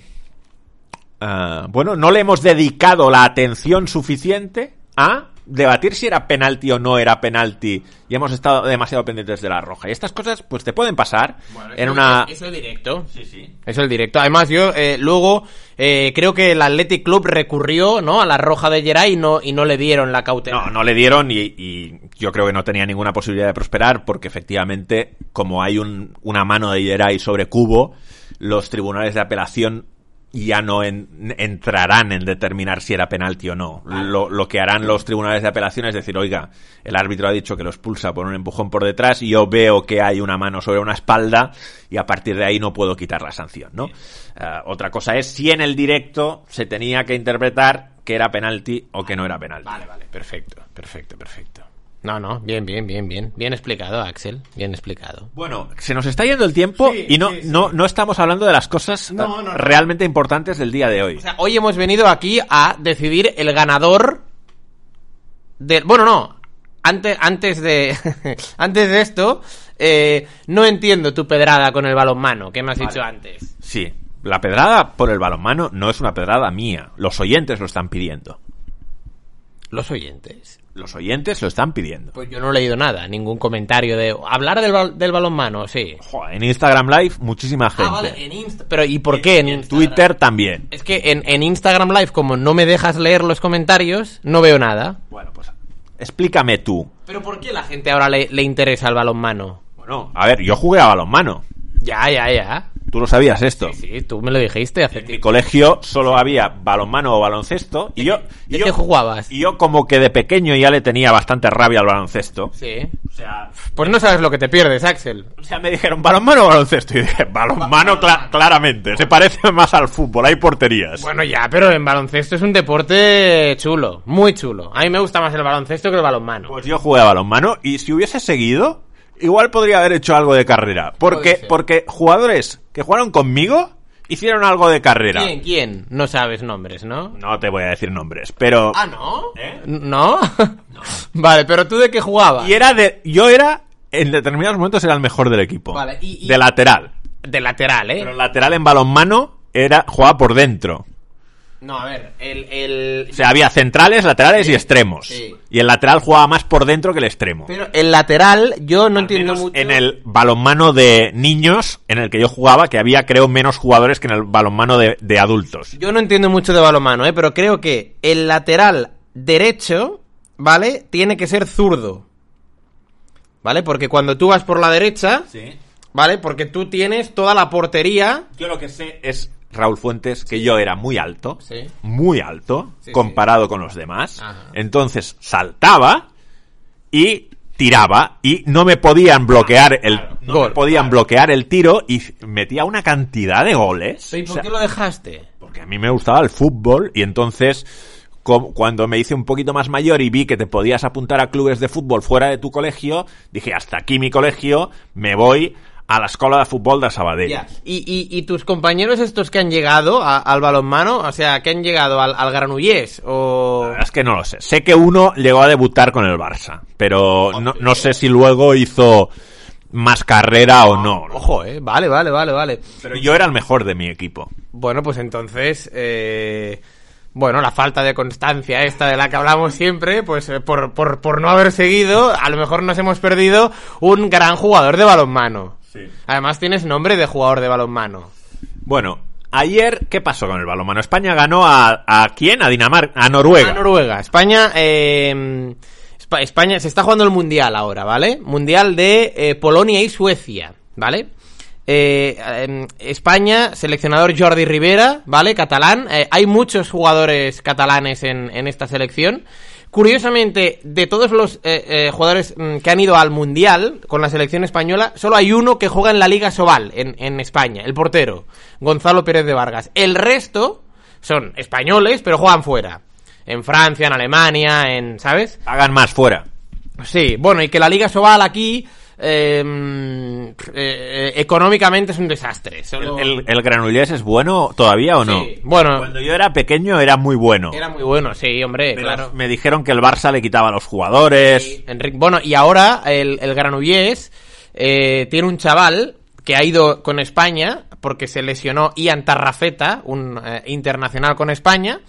S1: ah, bueno, no le hemos dedicado la atención suficiente a debatir si era penalti o no era penalti y hemos estado demasiado pendientes de la roja. Y estas cosas, pues te pueden pasar en una...
S2: Eso es directo.
S1: Sí, sí.
S2: Eso es directo. Además, yo eh, luego eh, creo que el Athletic Club recurrió, ¿no? A la roja de Geray y no, y no le dieron la cautela.
S1: No, no le dieron y, y yo creo que no tenía ninguna posibilidad de prosperar porque efectivamente, como hay un- una mano de Yeray sobre Cubo, los tribunales de apelación ya no en- entrarán en determinar si era penalti o no. Lo, lo que harán los tribunales de apelación es decir, oiga, el árbitro ha dicho que lo expulsa por un empujón por detrás y yo veo que hay una mano sobre una espalda y a partir de ahí no puedo quitar la sanción, ¿no? Ah, otra cosa es si en el directo se tenía que interpretar que era penalti o que no era penalti.
S2: Vale, vale, perfecto, perfecto, perfecto. No, no, bien, bien, bien, bien. Bien explicado, Axel. Bien explicado.
S1: Bueno, se nos está yendo el tiempo
S2: Sí,
S1: y no,
S2: sí, sí.
S1: no, no estamos hablando de las cosas
S2: No, no, no.
S1: realmente importantes del día de hoy.
S2: O sea, hoy hemos venido aquí a decidir el ganador del... Bueno, no. Antes, antes de... antes de esto, eh, no entiendo tu pedrada con el balonmano que me has dicho antes.
S1: Sí, la pedrada por el balonmano no es una pedrada mía. Los oyentes lo están pidiendo.
S2: Los oyentes.
S1: Los oyentes lo están pidiendo.
S2: Pues yo no he leído nada, ningún comentario de... Hablar del, bal- del balonmano, sí.
S1: Joder, en Instagram Live muchísima gente.
S2: Ah, vale, en Insta... Pero ¿y por qué en,
S1: En
S2: Instagram?
S1: Twitter también.
S2: Es que en, en Instagram Live, como no me dejas leer los comentarios, no veo nada.
S1: Bueno, pues explícame tú.
S2: ¿Pero por qué la gente ahora le, le interesa el balonmano?
S1: Bueno, a ver, yo jugué a balonmano.
S2: Ya, ya, ya.
S1: Tú lo sabías esto.
S2: Sí, sí, tú me lo dijiste hace
S1: En mi colegio solo había balonmano o baloncesto y yo, y
S2: ¿De
S1: yo
S2: qué jugabas?
S1: y yo como que de pequeño ya le tenía bastante rabia al baloncesto.
S2: Sí.
S1: O sea,
S2: Pues no sabes lo que te pierdes, Axel.
S1: o sea, me dijeron balonmano o baloncesto y dije balonmano cla- claramente, se parece más al fútbol, hay porterías.
S2: Bueno, ya, pero en baloncesto es un deporte chulo, muy chulo. A mí me gusta más el baloncesto que el balonmano.
S1: Pues yo jugué a balonmano y si hubiese seguido, igual podría haber hecho algo de carrera, porque porque jugadores que jugaron conmigo hicieron algo de carrera.
S2: ¿Quién? ¿Quién? No sabes nombres, ¿no?
S1: No te voy a decir nombres, pero
S2: Ah, ¿no?
S1: ¿Eh?
S2: ¿No? vale, pero tú de qué jugabas?
S1: y era de yo era en determinados momentos era el mejor del equipo.
S2: Vale, y- y-
S1: De lateral.
S2: De lateral, ¿eh?
S1: Pero lateral en balonmano era jugaba por dentro.
S2: No, a ver, el... el...
S1: O sea, había centrales, laterales y extremos.
S2: sí.
S1: Y el lateral jugaba más por dentro que el extremo.
S2: Pero el lateral, yo no
S1: Al
S2: entiendo mucho...
S1: En el balonmano de niños, en el que yo jugaba, que había, creo, menos jugadores que en el balonmano de, de adultos.
S2: Yo no entiendo mucho de balonmano, ¿eh? Pero creo que el lateral derecho, ¿vale? Tiene que ser zurdo. ¿Vale? Porque cuando tú vas por la derecha, ¿vale? Porque tú tienes toda la portería...
S1: Yo lo que sé es, Raúl Fuentes, que yo era muy alto,
S2: Sí.
S1: muy alto,
S2: Sí,
S1: comparado con los demás.
S2: Ajá.
S1: Entonces saltaba y tiraba y no me podían bloquear el no
S2: Gol,
S1: me podían bloquear el tiro y metía una cantidad de goles.
S2: ¿Y
S1: O
S2: por
S1: sea,
S2: qué lo dejaste?
S1: porque a mí me gustaba el fútbol y entonces cuando me hice un poquito más mayor y vi que te podías apuntar a clubes de fútbol fuera de tu colegio, dije hasta aquí mi colegio, me voy a la escuela de fútbol de Sabadell.
S2: ¿Y, y, y tus compañeros estos que han llegado a- al balonmano, o sea, que han llegado al, al Granullés o...
S1: La verdad es que no lo sé. Sé que uno llegó a debutar con el Barça, pero no, no sé si luego hizo más carrera o no.
S2: Ojo, eh. Vale, vale, vale, vale.
S1: Pero yo era el mejor de mi equipo.
S2: Bueno, pues entonces, eh, bueno, la falta de constancia esta de la que hablamos siempre, pues eh, por, por, por no haber seguido, a lo mejor nos hemos perdido un gran jugador de balonmano. Además tienes nombre de jugador de balonmano.
S1: Bueno, ayer, ¿qué pasó con el balonmano? España ganó a, a quién? A Dinamarca, a Noruega.
S2: A Noruega. España, eh, Espa- España se está jugando el mundial ahora, ¿vale? Mundial de eh, Polonia y Suecia, ¿vale? Eh, em, España, seleccionador Jordi Rivera, ¿vale? Catalán. Eh, hay muchos jugadores catalanes en, en esta selección. Curiosamente, de todos los eh, eh, jugadores mm, que han ido al Mundial con la selección española, solo hay uno que juega en la Liga Sobal, en, en España, el portero, Gonzalo Pérez de Vargas. El resto son españoles, pero juegan fuera. En Francia, en Alemania, en... ¿Sabes?
S1: Hagan más fuera.
S2: Sí, bueno, y que la Liga Sobal aquí... eh, mm, eh, económicamente es un desastre.
S1: ¿El,
S2: Solo-
S1: el, el Granollers es bueno todavía o no?
S2: Sí, bueno.
S1: Cuando yo era pequeño era muy bueno.
S2: Era muy bueno, sí, hombre,
S1: Pero
S2: claro.
S1: Me dijeron que el Barça le quitaba a los jugadores.
S2: Bueno, y ahora el, el Granollers eh, tiene un chaval que ha ido con España porque se lesionó Ian Tarrafeta, un eh, internacional con España.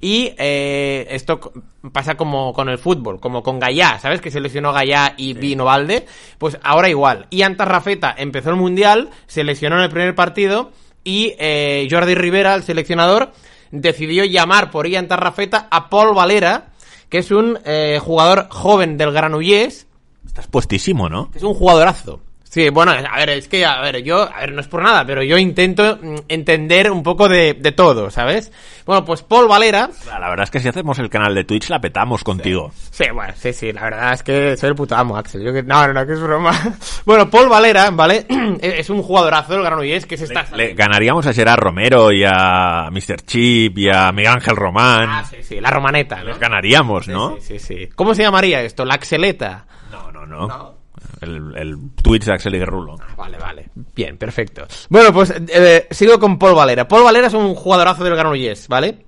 S2: Y eh, esto pasa como con el fútbol, como con Gallá, ¿sabes? Que se lesionó Gallá y vino Valde. Pues ahora igual. Ian Tarrafeta empezó el mundial, se lesionó en el primer partido y eh, Jordi Rivera, el seleccionador, decidió llamar por Ian Tarrafeta a Paul Valera, que es un eh, jugador joven del Granollers,
S1: Estás puestísimo, ¿no?
S2: es un jugadorazo. Sí, bueno, a ver, es que, a ver, yo, a ver, no es por nada, pero yo intento mm, entender un poco de, de todo, ¿sabes? Bueno, pues Paul Valera,
S1: La verdad es que si hacemos el canal de Twitch la petamos contigo.
S2: Sí, bueno, sí, sí, la verdad es que soy el puto amo, Axel. Yo que, no, no, no, que es broma. Bueno, Paul Valera, ¿vale? es es un jugadorazo del Granollers que se está...
S1: Le ganaríamos a Gerard Romero y a Mr. Chip y a Miguel Ángel Román.
S2: Ah, sí, sí, la romaneta, ¿no?
S1: Les ganaríamos, ¿no?
S2: Sí, sí, sí. ¿Cómo se llamaría esto? ¿La Axeleta?
S1: No, no, no. El, el Twitch de Axel y Guerrulo.
S2: Vale, vale. Bien, perfecto. Bueno, pues eh, sigo con Paul Valera. Paul Valera es un jugadorazo del Granollers, ¿vale?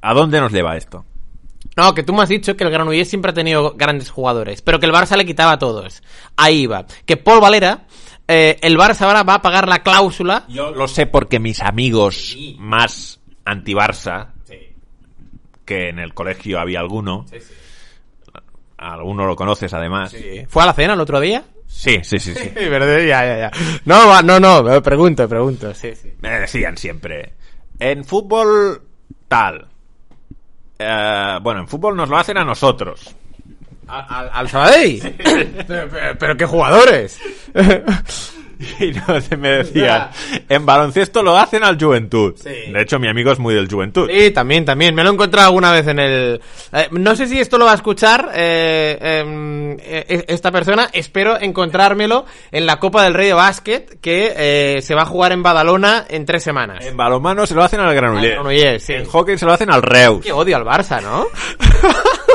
S1: ¿A dónde nos lleva esto?
S2: No, que tú me has dicho que el Granollers siempre ha tenido grandes jugadores, pero que el Barça le quitaba a todos. Ahí va. Que Paul Valera, eh, el Barça ahora va a pagar la cláusula.
S1: Yo lo sé porque mis amigos más anti-Barça, que en el colegio había alguno, alguno lo conoces además.
S2: ¿Fue a la cena el otro día?
S1: Sí, sí, sí, sí.
S2: Ya, ya, ya. No, no, no, me pregunto, pregunto, sí, sí.
S1: Me decían siempre, en fútbol tal. Eh, bueno, en fútbol nos lo hacen a nosotros.
S2: ¿Al, al Sabadell? pero, pero- pero qué jugadores.
S1: Y no se me decían, en baloncesto lo hacen al Juventud.
S2: Sí.
S1: De hecho, mi amigo es muy del Juventud.
S2: Sí, también, también. Me lo he encontrado alguna vez en el... eh, no sé si esto lo va a escuchar eh, em, eh, esta persona. Espero encontrármelo en la Copa del Rey de Básquet que eh, se va a jugar en Badalona en tres semanas.
S1: En balonmano se lo hacen al Granollers.
S2: Granollers, sí.
S1: En hockey se lo hacen al Reus.
S2: Qué odio al Barça, ¿no?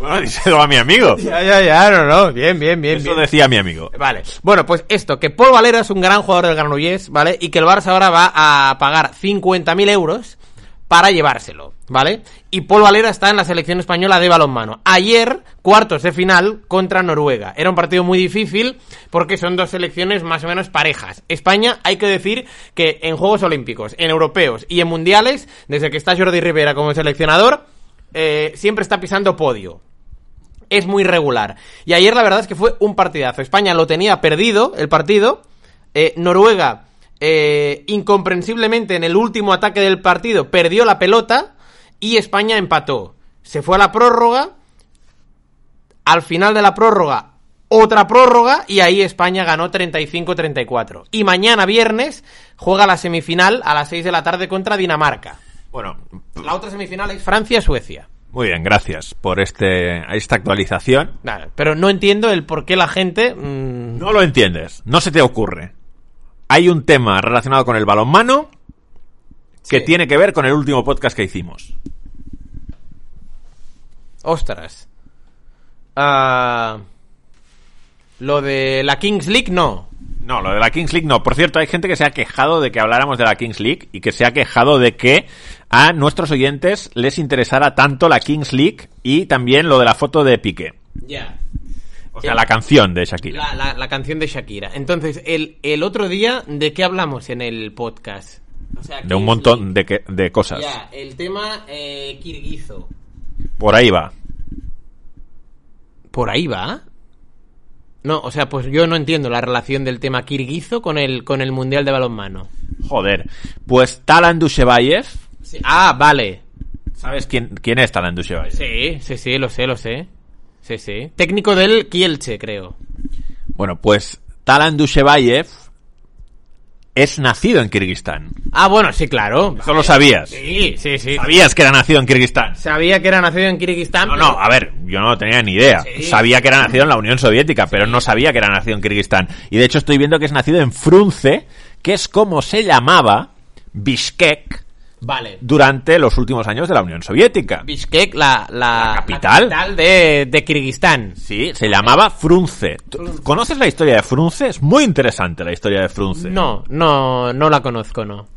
S1: Bueno, díselo a mi amigo.
S2: ya, ya, ya, no, no. Bien, bien, bien,
S1: Eso
S2: bien.
S1: decía mi amigo.
S2: Vale, bueno, pues esto, que Paul Valera es un gran jugador del Granollers, ¿vale? Y que el Barça ahora va a pagar 50.000 euros para llevárselo, ¿vale? Y Paul Valera está en la selección española de balonmano. Ayer, cuartos de final contra Noruega. Era un partido muy difícil porque son dos selecciones más o menos parejas. España, hay que decir que en Juegos Olímpicos, en Europeos y en Mundiales, desde que está Jordi Rivera como seleccionador, eh, siempre está pisando podio es muy regular. Y ayer la verdad es que fue un partidazo. España lo tenía perdido, el partido. Eh, Noruega, eh, incomprensiblemente en el último ataque del partido, perdió la pelota y España empató. Se fue a la prórroga. Al final de la prórroga, otra prórroga y ahí España ganó 35-34. Y mañana viernes juega la semifinal a las 6 de la tarde contra Dinamarca.
S1: Bueno,
S2: La otra semifinal es Francia-Suecia.
S1: Muy bien, gracias por este, esta actualización.
S2: Nada, pero no entiendo el por qué la gente... mm,
S1: No lo entiendes, no se te ocurre. Hay un tema relacionado con el balonmano que
S2: Sí.
S1: tiene que ver con el último podcast que hicimos.
S2: Ostras. Ah, lo de la Kings League, no.
S1: No, lo de la Kings League no. Por cierto, hay gente que se ha quejado de que habláramos de la Kings League y que se ha quejado de que a nuestros oyentes les interesara tanto la Kings League y también lo de la foto de Piqué.
S2: Ya.
S1: O sea, la canción de Shakira.
S2: La, la- la canción de Shakira. Entonces, el, el otro día, ¿de qué hablamos en el podcast? O sea,
S1: De un montón de, que- de cosas.
S2: Ya, el tema eh, kirguizo.
S1: Por ahí va.
S2: ¿Por ahí va? No, o sea, pues yo no entiendo la relación del tema kirguizo con el, con el Mundial de Balonmano.
S1: Joder. Pues Talan Dushebayev.
S2: Ah, vale.
S1: ¿Sabes quién, quién es Talan Dushebayev?
S2: Sí, sí, sí, lo sé, lo sé. Sí, sí. Técnico del Kielce, creo.
S1: Bueno, pues Talan Dushebayev es nacido en Kirguistán.
S2: Ah, bueno, sí, claro.
S1: Eso lo sabías.
S2: Sí, sí, sí.
S1: Sabías que era nacido en Kirguistán.
S2: Sabía que era nacido en Kirguistán.
S1: No, no, a ver, yo no tenía ni idea.
S2: Sí.
S1: Sabía que era nacido en la Unión Soviética, pero no sabía que era nacido en Kirguistán. Y de hecho estoy viendo que es nacido en Frunze, que es como se llamaba Bishkek
S2: Vale.
S1: durante los últimos años de la Unión Soviética.
S2: Bishkek, la, la,
S1: ¿La capital?
S2: capital de, de Kirguistán.
S1: Sí, se llamaba Frunze. ¿Tú- ¿Conoces la historia de Frunze? Es muy interesante la historia de Frunze.
S2: No, no, no la conozco, no.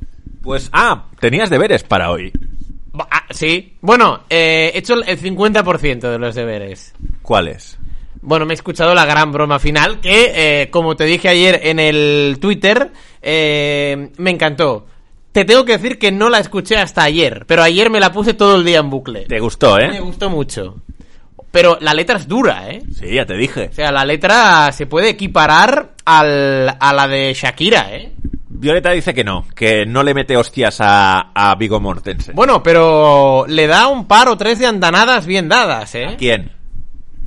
S1: Pues, ah, tenías deberes para hoy.
S2: Ah, sí. Bueno, eh, he hecho el 50% de los deberes.
S1: ¿Cuáles?
S2: Bueno, me he escuchado la gran broma final que, eh, como te dije ayer en el Twitter, eh, me encantó. Te tengo que decir que no la escuché hasta ayer, pero ayer me la puse todo el día en bucle.
S1: Te gustó,
S2: Me
S1: ¿eh?
S2: gustó mucho. Pero la letra es dura, ¿eh?
S1: Sí, ya te dije.
S2: O sea, la letra se puede equiparar al, a la de Shakira, ¿eh?
S1: Violeta dice que no, que no le mete hostias a, a Vigo Mortensen.
S2: Bueno, pero le da un par o tres de andanadas bien dadas, ¿eh?
S1: ¿Quién?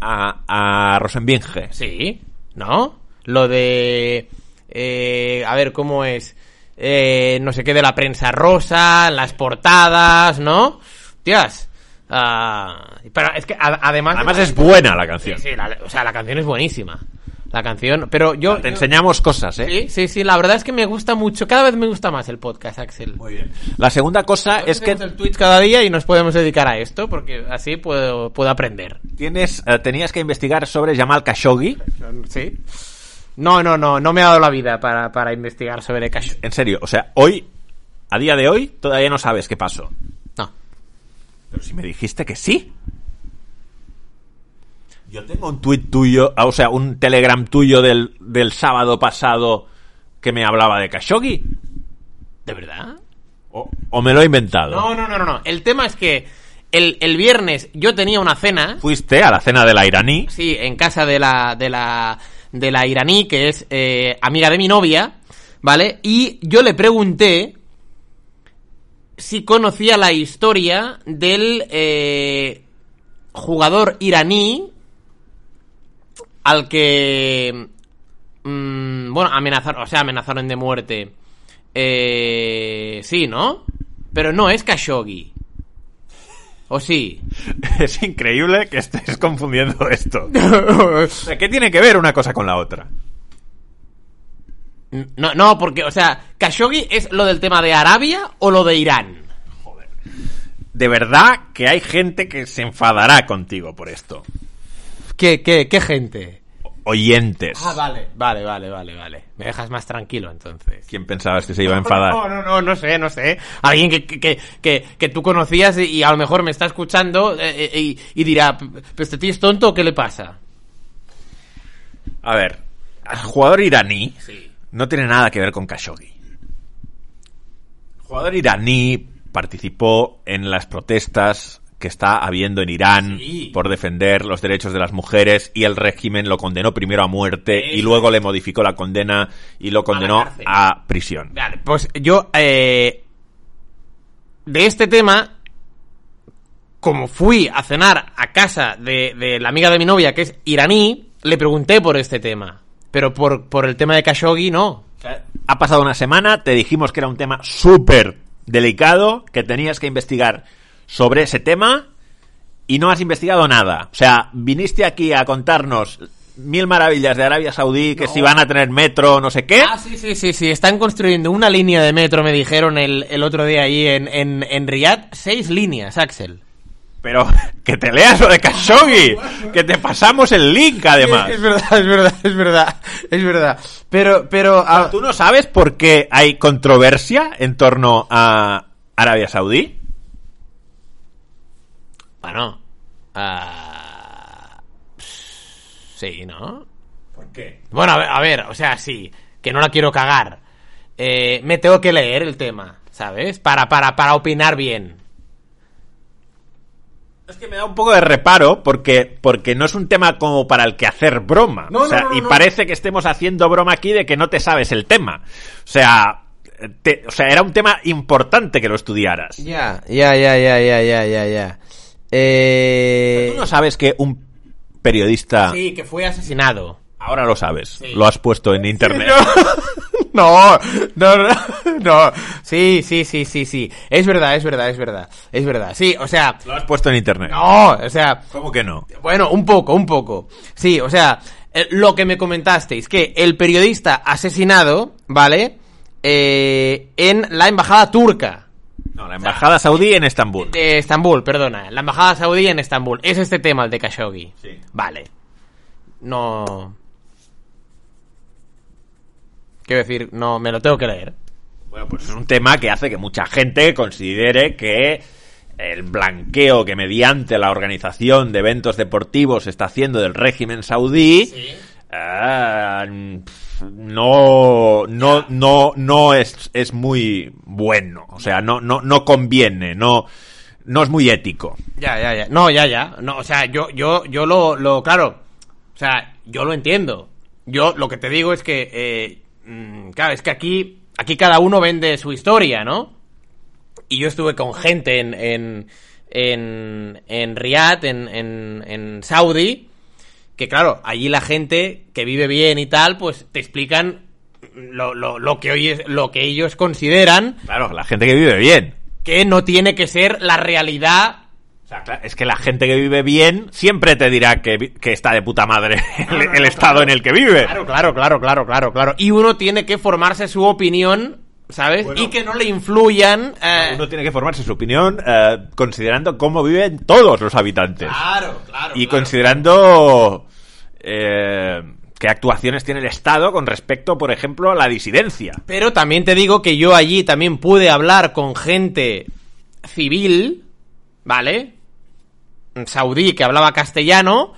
S1: A, a Rosenbinge.
S2: Sí, ¿no? Lo de... eh, a ver, ¿cómo es? Eh, no sé qué de la prensa rosa, las portadas, ¿no? Tías. ah, pero es que a- además...
S1: Además es buena la canción.
S2: Sí, sí, la- o sea, la canción es buenísima. La canción, pero yo...
S1: Te enseñamos cosas, ¿eh?
S2: Sí, sí, sí, la verdad es que me gusta mucho, cada vez me gusta más el podcast, Axel.
S1: Muy bien. La segunda cosa es que
S2: el Twitch cada día y nos podemos dedicar a esto, porque así puedo, puedo aprender.
S1: tienes, eh, tenías que investigar sobre Jamal Khashoggi.
S2: ¿Sí? No, no, no, no me ha dado la vida para, para investigar sobre Cash.
S1: En serio, o sea, hoy, a día de hoy, todavía no sabes qué pasó.
S2: No.
S1: Pero si me dijiste que sí. Yo tengo un tuit tuyo, ah, o sea, un telegram tuyo del, del sábado pasado que me hablaba de Khashoggi.
S2: ¿De verdad?
S1: O, o me lo he inventado.
S2: No, no, no, no, no. El tema es que el, el viernes yo tenía una cena,
S1: Fuiste a la cena de la iraní.
S2: sí, en casa de la, de la, de la iraní, que es eh, amiga de mi novia, ¿vale? Y yo le pregunté si conocía la historia del eh, jugador iraní al que mm, bueno amenazaron o sea amenazaron de muerte. Eh, sí no pero no es Khashoggi o sí
S1: Es increíble que estés confundiendo esto. O sea, ¿Qué tiene que ver una cosa con la otra?
S2: no no porque o sea Khashoggi es lo del tema de Arabia o lo de Irán
S1: De verdad que hay gente que se enfadará contigo por esto.
S2: qué qué qué gente
S1: oyentes.
S2: Ah, vale, vale, vale, vale, vale. Me dejas más tranquilo entonces.
S1: ¿Quién pensabas que se iba a enfadar?
S2: No, no, no, no sé, no sé. Alguien que, que, que, que tú conocías y, a lo mejor me está escuchando eh, eh, y, y dirá, "¿Pero este tío es tonto o qué le pasa?
S1: A ver, el jugador iraní
S2: Sí.
S1: no tiene nada que ver con Khashoggi. El jugador iraní participó en las protestas que está habiendo en Irán
S2: Sí.
S1: por defender los derechos de las mujeres y el régimen lo condenó primero a muerte y luego le modificó la condena y lo condenó a prisión.
S2: Vale, pues yo, eh, de este tema, como fui a cenar a casa de, de la amiga de mi novia, que es iraní, le pregunté por este tema. Pero por, por el tema de Khashoggi, no.
S1: Ha pasado una semana, te dijimos que era un tema súper delicado, que tenías que investigar sobre ese tema y no has investigado nada. O sea, viniste aquí a contarnos mil maravillas de Arabia Saudí, que si van a tener metro, no sé qué.
S2: Ah, sí, sí, sí, sí. Están construyendo una línea de metro, me dijeron el, el otro día ahí en, en, en Riyadh. Seis líneas, Axel.
S1: Pero que te leas lo de Khashoggi, que te pasamos el link además.
S2: Es verdad, es verdad, es verdad, es verdad. Pero, pero... ah,
S1: ¿Tú no sabes por qué hay controversia en torno a Arabia Saudí?
S2: Bueno. ah, sí, ¿no?
S1: ¿Por qué?
S2: Bueno, a ver, a ver, o sea, sí, que no la quiero cagar. Eh, me tengo que leer el tema, ¿sabes? Para, para, para opinar bien.
S1: Es que me da un poco de reparo porque, porque no es un tema como para el que hacer broma.
S2: No,
S1: o sea,
S2: no, no,
S1: y
S2: no.
S1: parece que estemos haciendo broma aquí de que no te sabes el tema. O sea, te- o sea, era un tema importante que lo estudiaras.
S2: Ya, ya, ya, ya, ya, ya, ya, ya. Eh...
S1: ¿Tú no sabes que un periodista...
S2: Sí, que fue asesinado.
S1: Ahora lo sabes,
S2: Sí.
S1: lo has puesto en internet.
S2: No, no, no, no. Sí, sí, sí, sí, sí. Es verdad, es verdad, es verdad. Es verdad. Sí, o sea,
S1: Lo has puesto en internet.
S2: no, o sea,
S1: ¿Cómo que no?
S2: bueno, un poco, un poco. Sí, o sea, eh, lo que me comentasteis, que el periodista asesinado, ¿vale? Eh, en la embajada turca
S1: No, la embajada saudí en Estambul.
S2: de Estambul, perdona, la embajada saudí en Estambul. Es este tema el de Khashoggi.
S1: Sí.
S2: Vale. No. Quiero decir, no, me lo tengo que leer.
S1: Bueno, pues es un tema que hace que mucha gente considere que el blanqueo que mediante la organización de eventos deportivos está haciendo del régimen saudí eh, no no no no es, es muy bueno o sea no no no conviene no no es muy ético
S2: Ya, ya, ya. No, ya, ya. No, o sea, yo, yo, yo lo, lo, claro. O sea, yo lo entiendo. Yo lo que te digo es que, eh, mm, claro, es que aquí, aquí cada uno vende su historia, ¿no? Y yo estuve con gente en, en, en, en Riyadh, en, en, en Saudi, que claro, allí la gente que vive bien y tal, pues te explican lo, lo, lo que hoy es, lo que ellos consideran
S1: claro la gente que vive bien
S2: que no tiene que ser la realidad
S1: O sea, claro, es que la gente que vive bien siempre te dirá que, que está de puta madre el, el estado en el que vive.
S2: Claro, claro, claro, claro, claro, claro. Y uno tiene que formarse su opinión, ¿sabes?
S1: Bueno.
S2: y que no le influyan. eh,
S1: Uno tiene que formarse su opinión eh, considerando cómo viven todos los habitantes.
S2: Claro, claro.
S1: y
S2: claro.
S1: considerando eh, qué actuaciones tiene el Estado con respecto, por ejemplo, a la disidencia.
S2: Pero también te digo que yo allí también pude hablar con gente civil, ¿vale? Saudí que hablaba castellano.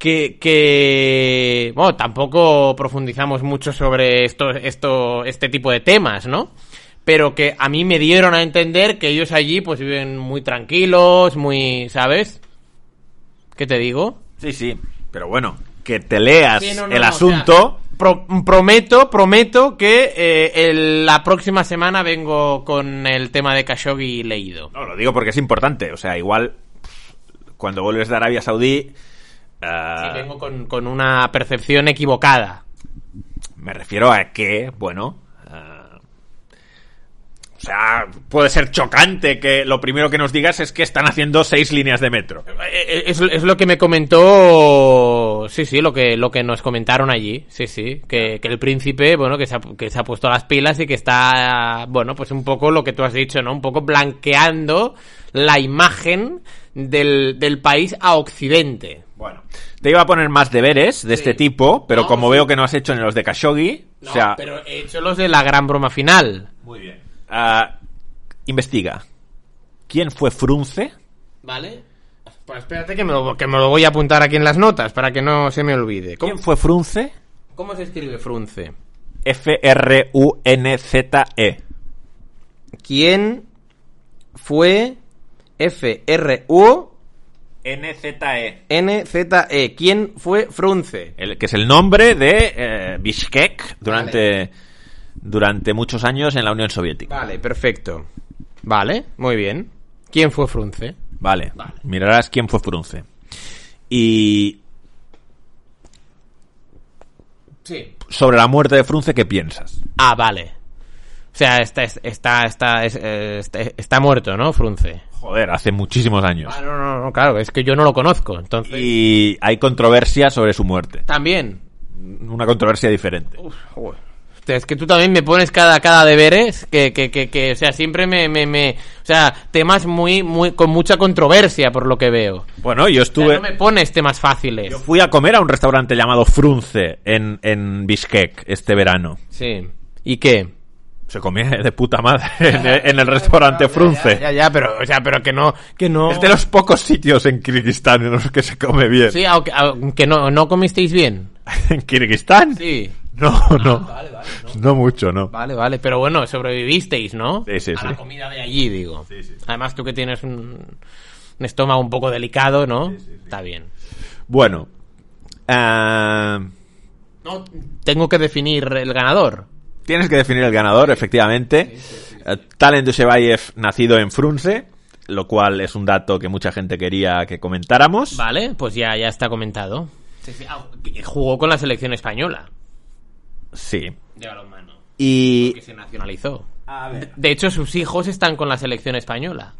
S2: Que, que, bueno, tampoco profundizamos mucho sobre esto, esto, este tipo de temas, ¿no? Pero que a mí me dieron a entender que ellos allí pues viven muy tranquilos, muy, ¿sabes? ¿Qué te digo?
S1: Sí, sí. Pero bueno, que te leas
S2: Sí, no, no,
S1: el
S2: no,
S1: asunto.
S2: o sea, pro- prometo, prometo que eh, el- la próxima semana vengo con el tema de Khashoggi leído.
S1: No, lo digo porque es importante. O sea, igual cuando vuelves de Arabia Saudí. Eh,
S2: Sí, vengo con, con una percepción equivocada.
S1: Me refiero a que, bueno. eh, o sea, puede ser chocante que lo primero que nos digas es que están haciendo seis líneas de metro.
S2: Eh, Es, es lo que me comentó, sí, sí, lo que, lo que nos comentaron allí, sí, sí, que, que el príncipe, bueno, que se, ha, que se ha puesto las pilas y que está, bueno, pues un poco lo que tú has dicho, ¿no? Un poco blanqueando la imagen del, del país a Occidente.
S1: Bueno, te iba a poner más deberes de
S2: Sí.
S1: este tipo, pero
S2: No,
S1: como
S2: sí.
S1: veo que no has hecho ni los de Khashoggi,
S2: No,
S1: o sea,
S2: pero he hecho los de la gran broma final.
S1: muy bien. Ah, investiga. ¿Quién fue Frunze?
S2: ¿Vale? Pues espérate que me, lo, que me lo voy a apuntar aquí en las notas para que no se me olvide. ¿Cómo,
S1: ¿Quién fue Frunze?
S2: cómo se escribe Frunce?
S1: F-R-U-N-Z-E.
S2: ¿Quién fue F-R-U
S1: N-Z-E.
S2: N-Z-E? ¿Quién fue Frunce?
S1: El, que es el nombre de eh, Bishkek durante, durante muchos años en la Unión Soviética.
S2: Vale, perfecto. Vale, muy bien. ¿Quién fue Frunce?
S1: Vale,
S2: Vale.
S1: mirarás quién fue Frunze. Y
S2: Sí.
S1: sobre la muerte de Frunze, ¿qué piensas?
S2: Ah, vale. O sea, está, está, está, es- eh, está, está muerto, ¿no, Frunce?
S1: Joder, hace muchísimos años.
S2: Ah, no, no, no, claro, es que yo no lo conozco, entonces...
S1: Y hay controversia sobre su muerte.
S2: También.
S1: Una controversia diferente.
S2: Uf, joder. Es que tú también me pones cada, cada deberes que, que, que, que, o sea, siempre me, me, me- o sea, temas muy, muy, con mucha controversia por lo que veo.
S1: Bueno, yo
S2: O sea,
S1: estuve...
S2: no me pones temas fáciles.
S1: Yo fui a comer a un restaurante llamado Frunze en, en Bishkek este verano.
S2: Sí. ¿Y qué?
S1: Se comía de puta madre en el, en el restaurante Frunze.
S2: Ya, ya, pero, o sea, pero que no, que no.
S1: Es de los pocos sitios en Kirguistán en los que se come bien.
S2: Sí, aunque, aunque no, no comisteis bien.
S1: ¿En Kirguistán?
S2: Sí.
S1: No, no.
S2: Vale, vale,
S1: No mucho, no.
S2: Vale, vale, pero bueno, sobrevivisteis, ¿no?
S1: Sí, sí,
S2: A
S1: sí.
S2: la comida de allí, digo.
S1: Sí, sí.
S2: Además, tú que tienes un, un estómago un poco delicado, ¿no? Está bien.
S1: Bueno. ah,
S2: No, tengo que definir el ganador.
S1: Tienes que definir el ganador, efectivamente. Eh, Talen Dushebayev, nacido en Frunze, lo cual es un dato que mucha gente quería que comentáramos.
S2: Vale, pues ya, ya está comentado. Sí, sí, ah, Jugó con la selección española
S1: Sí.
S2: de balonmano.
S1: Y...
S2: Que se nacionalizó.
S1: A ver.
S2: De hecho, sus hijos están con la selección española.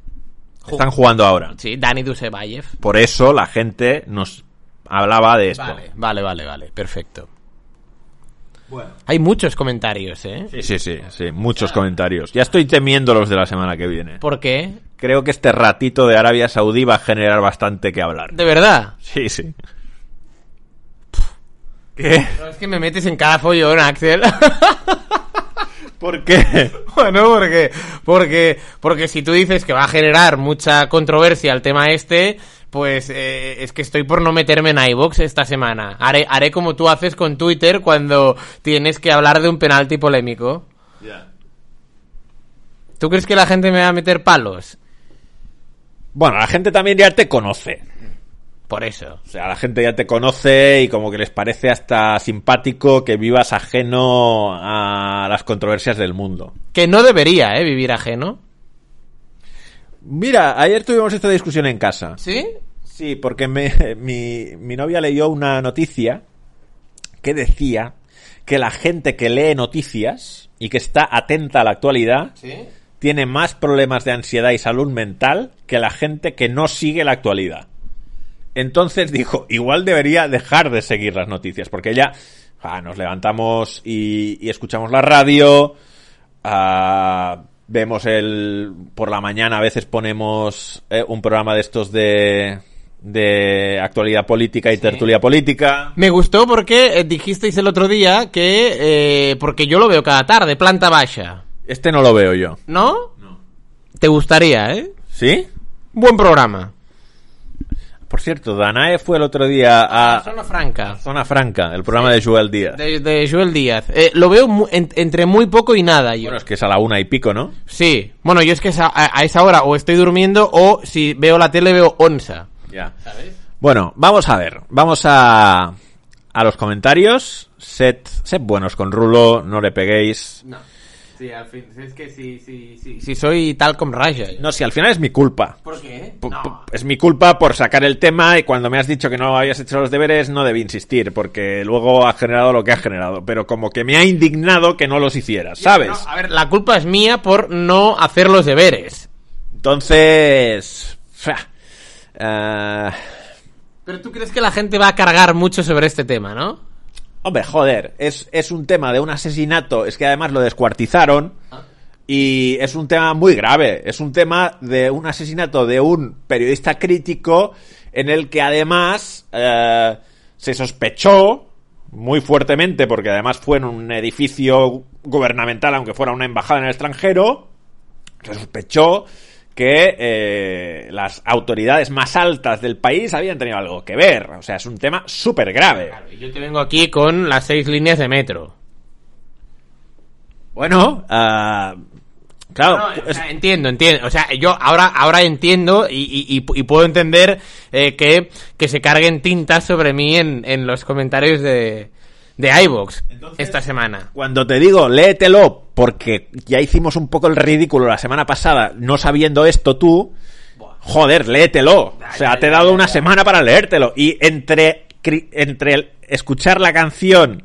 S1: Están jugando ahora.
S2: Sí, Dani Dusebayev.
S1: Por eso la gente nos hablaba de esto.
S2: Vale, vale, vale, vale, perfecto. Hay muchos comentarios, ¿eh?
S1: Sí, sí, sí, sí, muchos comentarios. Ya estoy temiendo los de la semana que viene.
S2: ¿Por qué?
S1: Creo que este ratito de Arabia Saudí va a generar bastante que hablar.
S2: ¿De verdad?
S1: Sí, sí. ¿Qué?
S2: No, es que me metes en cada follón, Axel.
S1: ¿Por qué?
S2: bueno, porque, porque, porque si tú dices que va a generar mucha controversia el tema este, pues eh, es que estoy por no meterme en iVox esta semana. Haré, haré como tú haces con Twitter cuando tienes que hablar de un penalti polémico. ¿Tú crees que la gente me va a meter palos?
S1: Bueno, la gente también ya te conoce.
S2: Por eso.
S1: O sea, la gente ya te conoce y como que les parece hasta simpático que vivas ajeno a las controversias del mundo.
S2: Que no debería, ¿eh? Vivir ajeno.
S1: Mira, ayer tuvimos esta discusión en casa.
S2: ¿Sí?
S1: Sí, porque me- mi, mi novia leyó una noticia que decía que la gente que lee noticias y que está atenta a la actualidad
S2: ¿Sí?
S1: tiene más problemas de ansiedad y salud mental que la gente que no sigue la actualidad. Entonces dijo, igual debería dejar de seguir las noticias, porque ya ah, nos levantamos y, y escuchamos la radio, ah, vemos el... por la mañana a veces ponemos eh, un programa de estos de, de actualidad política y tertulia política.
S2: Me gustó porque eh, dijisteis el otro día que... eh, porque yo lo veo cada tarde, planta baja.
S1: Este no lo veo yo.
S2: ¿No? No. Te gustaría, ¿eh?
S1: ¿Sí?
S2: Buen programa.
S1: Por cierto, Danae fue el otro día a
S2: Zona Franca.
S1: Zona Franca, el programa de Joel Díaz.
S2: De, de Joel Díaz. Eh, lo veo mu- en- entre muy poco y nada yo.
S1: Bueno, es que es a la una y pico, ¿no?
S2: Sí. Bueno, yo es que esa- a, a esa hora o estoy durmiendo o si veo la tele veo onza.
S1: Ya. Bueno, vamos a ver. Vamos a, a los comentarios. Sed, sed buenos con Rulo, no le peguéis.
S2: No. Sí, al fin. Es que sí, sí, sí. Si soy tal como Raya.
S1: No, si al final es mi culpa.
S2: ¿Por qué?
S1: P- p- Es mi culpa por sacar el tema y cuando me has dicho que no habías hecho los deberes no debí insistir porque luego ha generado lo que ha generado. Pero como que me ha indignado que no los hicieras, ¿sabes?
S2: No, a ver, la culpa es mía por no hacer los deberes.
S1: Entonces... eh,
S2: Pero tú crees que la gente va a cargar mucho sobre este tema, ¿no?
S1: Hombre, joder, es, es un tema de un asesinato, es que además lo descuartizaron Y es un tema muy grave. Es un tema de un asesinato de un periodista crítico en el que además eh, se sospechó muy fuertemente, porque además fue en un edificio gubernamental, aunque fuera una embajada en el extranjero, se sospechó que eh, las autoridades más altas del país habían tenido algo que ver. O sea, es un tema súper grave.
S2: Claro, yo te vengo aquí con las seis líneas de metro.
S1: Bueno, ah, claro,
S2: No, o sea, entiendo, entiendo. O sea, yo ahora, ahora entiendo y, y- y- y puedo entender eh, que, que se carguen tintas sobre mí en, en los comentarios de, de iVoox esta semana.
S1: cuando te digo léetelo, porque ya hicimos un poco el ridículo la semana pasada, no sabiendo esto tú, joder, léetelo. O sea, te he dado una semana para leértelo. Y entre, entre el escuchar la canción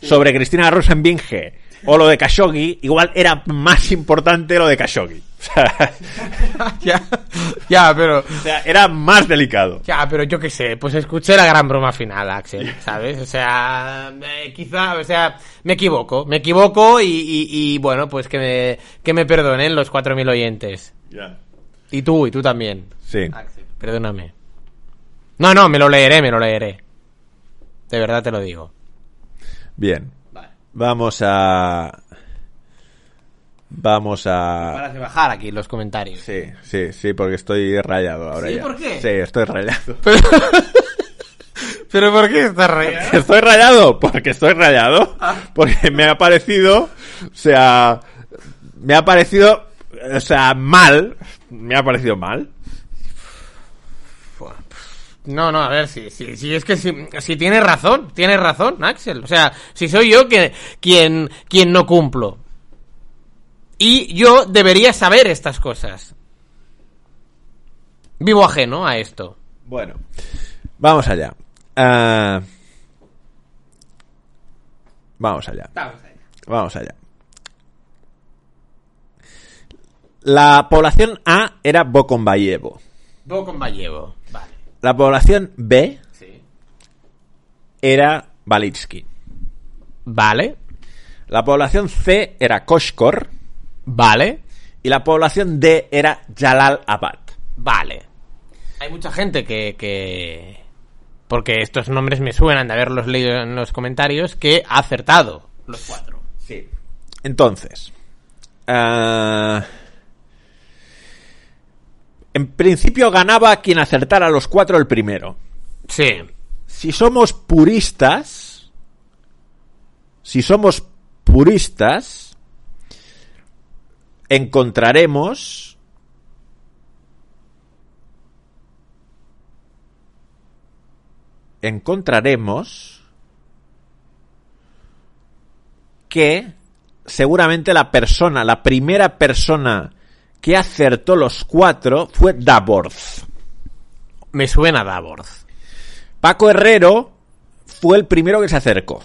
S1: sobre Cristina Rosenbinge o lo de Khashoggi, igual era más importante lo de Khashoggi. O sea,
S2: ya, ya, pero...
S1: o sea, era más delicado.
S2: Ya, pero yo qué sé, pues escuché la gran broma final, Axel, ¿sabes? O sea, eh, quizá, o sea, me equivoco, me equivoco y, y- y, bueno, pues que me, que me perdonen los 4.000 oyentes. Y tú, y tú también.
S1: Sí.
S2: Axel, perdóname. No, no, me lo leeré, me lo leeré. De verdad te lo digo.
S1: Bien. Vamos a... Vamos a...
S2: Para de bajar aquí los comentarios.
S1: Sí, sí, sí, porque estoy rayado ahora
S2: ¿Sí?
S1: ya.
S2: ¿Por qué?
S1: Sí, estoy rayado.
S2: Pero, ¿Pero por qué estás rayado?
S1: ¿Estoy rayado? Porque estoy rayado. Porque me ha parecido, o sea, me ha parecido, o sea, mal. Me ha parecido mal.
S2: No, no, a ver, si, si, si es que si, si tienes razón, tienes razón, Axel. O sea, si soy yo que, quien, quien no cumplo. Y yo debería saber estas cosas. Vivo ajeno a esto.
S1: Bueno, vamos allá. Ah, vamos allá. Vamos allá. La población A era Bocombayevo.
S2: Voy con Vallevo. Vale.
S1: La población B
S2: Sí.
S1: era Balitsky.
S2: Vale.
S1: La población C era Koshkor.
S2: Vale.
S1: Y la población D era Jalal Abad.
S2: Vale. Hay mucha gente que, que... Porque estos nombres me suenan de haberlos leído en los comentarios, que ha acertado los cuatro.
S1: Sí. Entonces. ah, en principio ganaba quien acertara los cuatro el primero.
S2: Sí.
S1: Si somos puristas. Si somos puristas. Encontraremos. Encontraremos. que seguramente la persona, la primera persona que acertó los cuatro fue Daborz.
S2: Me suena Davorz.
S1: Paco Herrero fue el primero que se acercó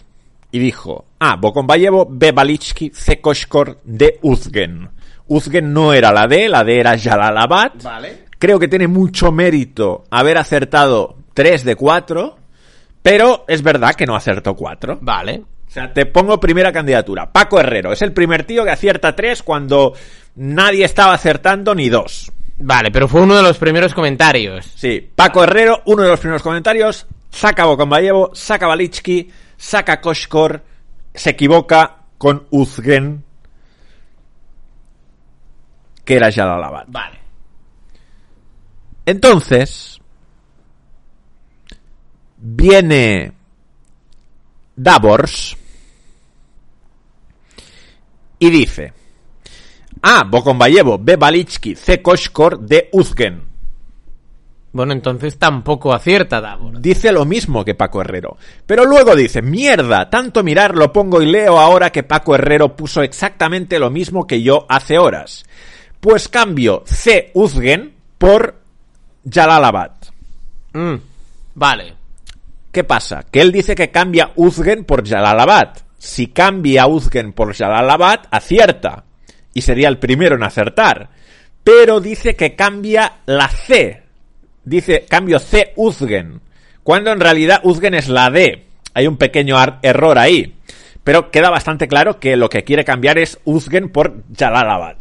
S1: y dijo, ah, Bokonbayevo, B. Balitsky, C. Koshkor, D. Uzgen. Uzgen no era la D, la D era Jalalabad.
S2: Vale.
S1: Creo que tiene mucho mérito haber acertado 3 de 4, pero es verdad que no acertó 4.
S2: Vale.
S1: O sea, te pongo primera candidatura. Paco Herrero es el primer tío que acierta 3 cuando nadie estaba acertando ni 2.
S2: Vale, pero fue uno de los primeros comentarios.
S1: Sí, Paco Herrero, uno de los primeros comentarios, saca Bokonbayevo, saca Balitsky, saca Koshkor, se equivoca con Uzgen, que era Jalalabad.
S2: Vale.
S1: Entonces, viene Davors y dice, A. Bokonbayevo, B. Balitsky, C. Koshkor, D. Uzgen.
S2: Bueno, entonces tampoco acierta Davor.
S1: Dice lo mismo que Paco Herrero. Pero luego dice, mierda, tanto mirar lo pongo y leo ahora que Paco Herrero puso exactamente lo mismo que yo hace horas. Pues cambio C. Uzgen por Jalalabad.
S2: Mm, vale.
S1: ¿Qué pasa? Que él dice que cambia Uzgen por Jalalabad. Si cambia Uzgen por Jalalabad, acierta. Y sería el primero en acertar. Pero dice que cambia la C. Dice cambio C Uzgen. Cuando en realidad Uzgen es la D. Hay un pequeño error ahí. Pero queda bastante claro que lo que quiere cambiar es Uzgen por Jalalabad.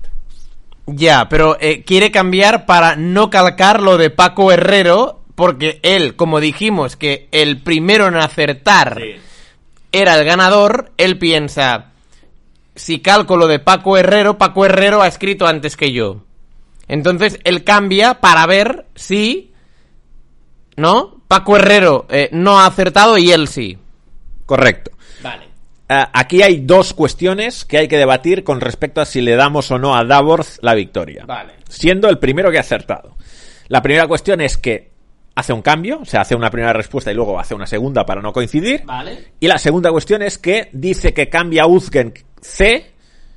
S2: Ya, pero eh, quiere cambiar para no calcar lo de Paco Herrero, porque él, como dijimos, que el primero en acertar era el ganador, él piensa, si calco lo de Paco Herrero, Paco Herrero ha escrito antes que yo. Entonces él cambia para ver si, ¿no? Paco Herrero eh, no ha acertado y él sí.
S1: Correcto.
S2: Vale.
S1: Eh, aquí hay dos cuestiones que hay que debatir con respecto a si le damos o no a Davorth la victoria.
S2: Vale.
S1: Siendo el primero que ha acertado. La primera cuestión es que hace un cambio, o sea, hace una primera respuesta y luego hace una segunda para no coincidir.
S2: Vale.
S1: Y la segunda cuestión es que dice que cambia Uzgen C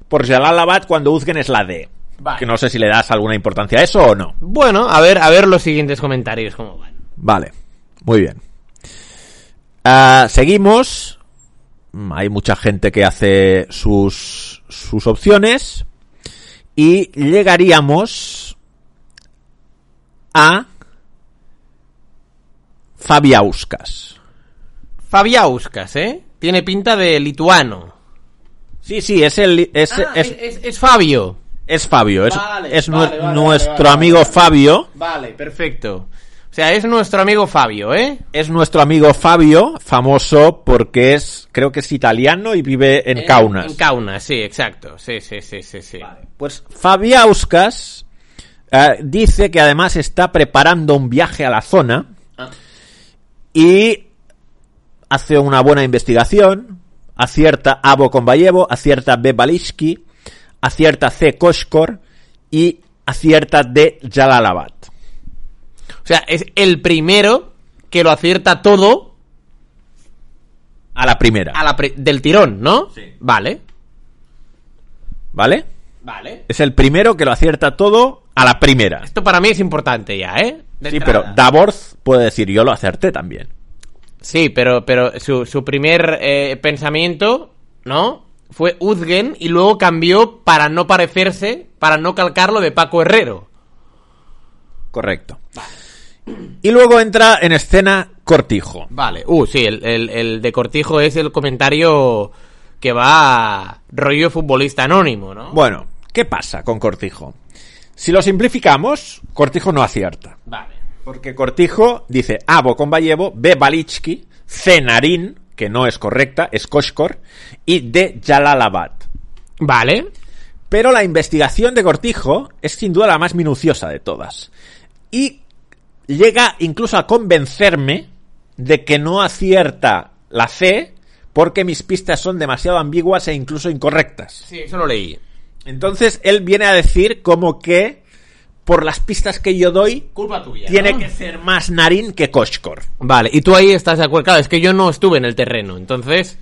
S1: por Jalalabad cuando Uzgen es la D.
S2: Vale.
S1: Que no sé si le das alguna importancia a eso o no.
S2: Bueno, a ver, a ver los siguientes comentarios cómo van.
S1: Vale, muy bien. Ah, seguimos. Mm, Hay mucha gente que hace sus, sus opciones. Y llegaríamos a Fabiauskas.
S2: Fabiauskas, ¿eh? Tiene pinta de lituano.
S1: Sí, sí, es el es,
S2: Ah,
S1: es,
S2: es, es Fabio.
S1: es Fabio, es,
S2: Vale,
S1: es
S2: vale,
S1: nue-
S2: vale,
S1: nuestro amigo
S2: vale.
S1: Fabio.
S2: Vale, perfecto. O sea, es nuestro amigo Fabio, ¿eh?
S1: Es nuestro amigo Fabio, famoso porque es, creo que es italiano y vive en Kaunas.
S2: En Kaunas, sí, exacto. Sí, sí, sí, sí, sí.
S1: Pues Fabiauskas eh, dice que además está preparando un viaje a la zona. Y hace una buena investigación, acierta A. Bokombayevo, acierta B. Balishki, acierta C. Koshkor y acierta D. Jalalabad.
S2: O sea, es el primero que lo acierta todo
S1: A la primera.
S2: a la pri- del tirón, ¿no?
S1: Sí.
S2: Vale.
S1: ¿Vale?
S2: Vale.
S1: Es el primero que lo acierta todo a la primera.
S2: Esto para mí es importante ya, ¿eh? De
S1: Sí,
S2: entrada.
S1: pero Davorth puede decir yo lo acerté también.
S2: Sí, pero, pero su, su primer eh, pensamiento, ¿no? Fue Uzgen y luego cambió para no parecerse, para no calcarlo de Paco Herrero.
S1: Correcto. Y luego entra en escena Cortijo.
S2: Vale. Uh, sí, el, el- el de Cortijo es el comentario que va a rollo futbolista anónimo, ¿no?
S1: Bueno, ¿qué pasa con Cortijo? Si lo simplificamos, Cortijo no acierta.
S2: Vale.
S1: Porque Cortijo dice A. Bokombayevo, B. Balichki, C. Narín, que no es correcta, es Koshkor, y D. Jalalabad.
S2: Vale.
S1: Pero la investigación de Cortijo es sin duda la más minuciosa de todas. Y llega incluso a convencerme de que no acierta la C porque mis pistas son demasiado ambiguas e incluso incorrectas.
S2: Sí, eso lo leí.
S1: Entonces él viene a decir como que por las pistas que yo doy
S2: Culpa tuya.
S1: tiene
S2: ¿no?
S1: que ser más Narín que Koshkor.
S2: Vale, y tú ahí estás de acuerdo. Claro, es que yo no estuve en el terreno, entonces.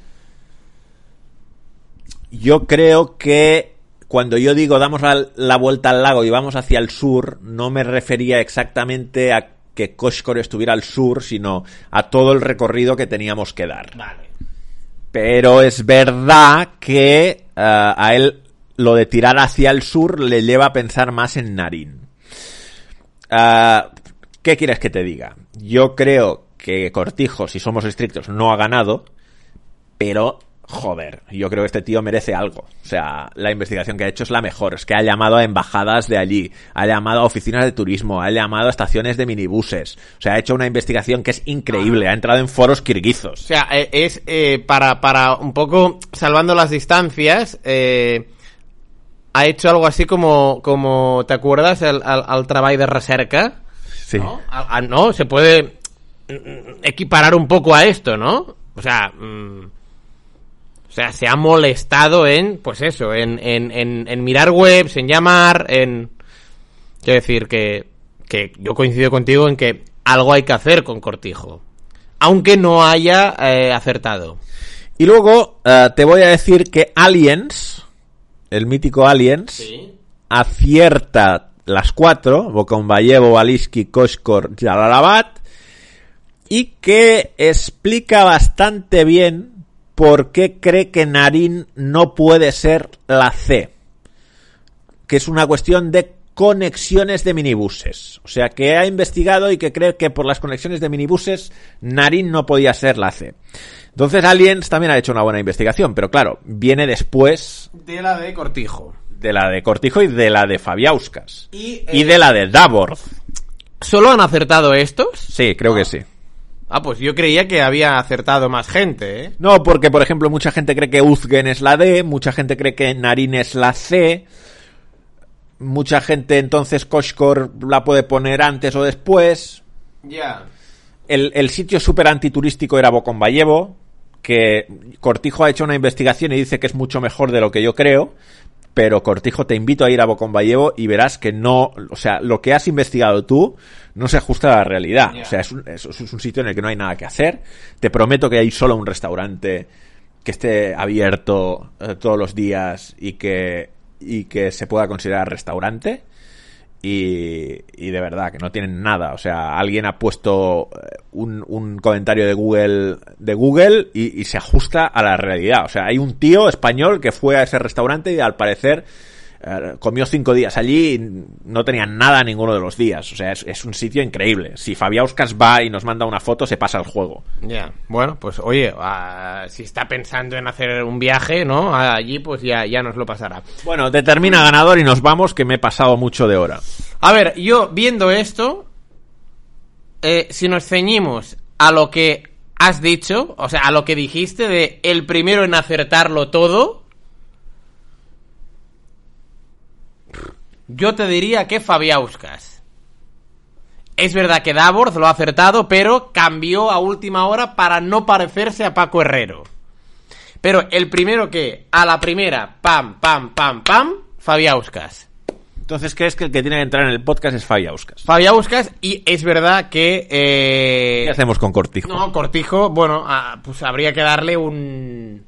S1: Yo creo que cuando yo digo damos la, la vuelta al lago y vamos hacia el sur, no me refería exactamente a que Koshkor estuviera al sur, sino a todo el recorrido que teníamos que dar.
S2: Vale.
S1: Pero es verdad que eh, a él lo de tirar hacia el sur le lleva a pensar más en Narín. Ah, ¿Qué quieres que te diga? Yo creo que Cortijo, si somos estrictos, no ha ganado, pero joder, yo creo que este tío merece algo. O sea, la investigación que ha hecho es la mejor. Es que ha llamado a embajadas de allí, ha llamado a oficinas de turismo, ha llamado a estaciones de minibuses. O sea, ha hecho una investigación que es increíble. Ha entrado en foros
S2: O
S1: kirguizos.
S2: sea, eh, es eh, para, para un poco salvando las distancias. eh, ha hecho algo así como, como ¿te acuerdas? El, al, al trabajo de recerca.
S1: Sí.
S2: ¿no? A- a- no, se puede mm, equiparar un poco a esto, ¿no? O sea, mm, o sea, se ha molestado en, pues eso, en, en, en, en mirar webs, en llamar, en... Quiero decir que, que yo coincido contigo en que algo hay que hacer con Cortijo. Aunque no haya eh, acertado.
S1: Y luego eh, te voy a decir que Aliens, el mítico Aliens, acierta las cuatro, Bokombayevo, Baliski, Koshkor, Jalalabad, y que explica bastante bien por qué cree que Narín no puede ser la C. Que es una cuestión de conexiones de minibuses. O sea, que ha investigado y que cree que por las conexiones de minibuses, Narin no podía ser la C. Entonces Aliens también ha hecho una buena investigación, pero claro, viene después
S2: De la de Cortijo.
S1: de la de Cortijo y de la de Fabiauskas.
S2: Y,
S1: Y de la de Davor.
S2: ¿Solo han acertado estos?
S1: Sí, creo que sí.
S2: Ah, pues yo creía que había acertado más gente, ¿eh?
S1: No, porque por ejemplo mucha gente cree que Uzgen es la D, mucha gente cree que Narin es la C, mucha gente entonces Koshkor la puede poner antes o después.
S2: Ya.
S1: El, el sitio súper antiturístico era Bocombayevo, que Cortijo ha hecho una investigación y dice que es mucho mejor de lo que yo creo, pero Cortijo te invito a ir a Bocombayevo y verás que no, o sea, lo que has investigado tú no se ajusta a la realidad. O sea, es un, es- es un sitio en el que no hay nada que hacer. Te prometo que hay solo un restaurante que esté abierto eh, todos los días y que, y que se pueda considerar restaurante. Y, y de verdad que no tienen nada. O sea, alguien ha puesto eh, un, un comentario de Google de Google y, y se ajusta a la realidad. O sea, hay un tío español que fue a ese restaurante y al parecer eh, comió cinco días allí y no tenía nada ninguno de los días. O sea, es, es un sitio increíble. Si Fabiauskas va y nos manda una foto, se pasa el juego.
S2: Ya. Bueno, pues oye, ah, si está pensando en hacer un viaje, ¿no? Allí, pues ya, ya nos lo pasará.
S1: Bueno, determina ganador y nos vamos, que me he pasado mucho de hora.
S2: A ver, yo viendo esto, eh, si nos ceñimos a lo que has dicho, o sea, a lo que dijiste de el primero en acertarlo todo, yo te diría que Fabiauskas. Es verdad que Davor lo ha acertado, pero cambió a última hora para no parecerse a Paco Herrero. Pero el primero que, a la primera, pam, pam, pam, pam, Fabiauskas.
S1: Entonces, ¿crees que el que tiene que entrar en el podcast es Fabiauskas?
S2: Fabiauskas y es verdad que... eh,
S1: ¿Qué hacemos con Cortijo?
S2: No, Cortijo, bueno, ah, pues habría que darle un...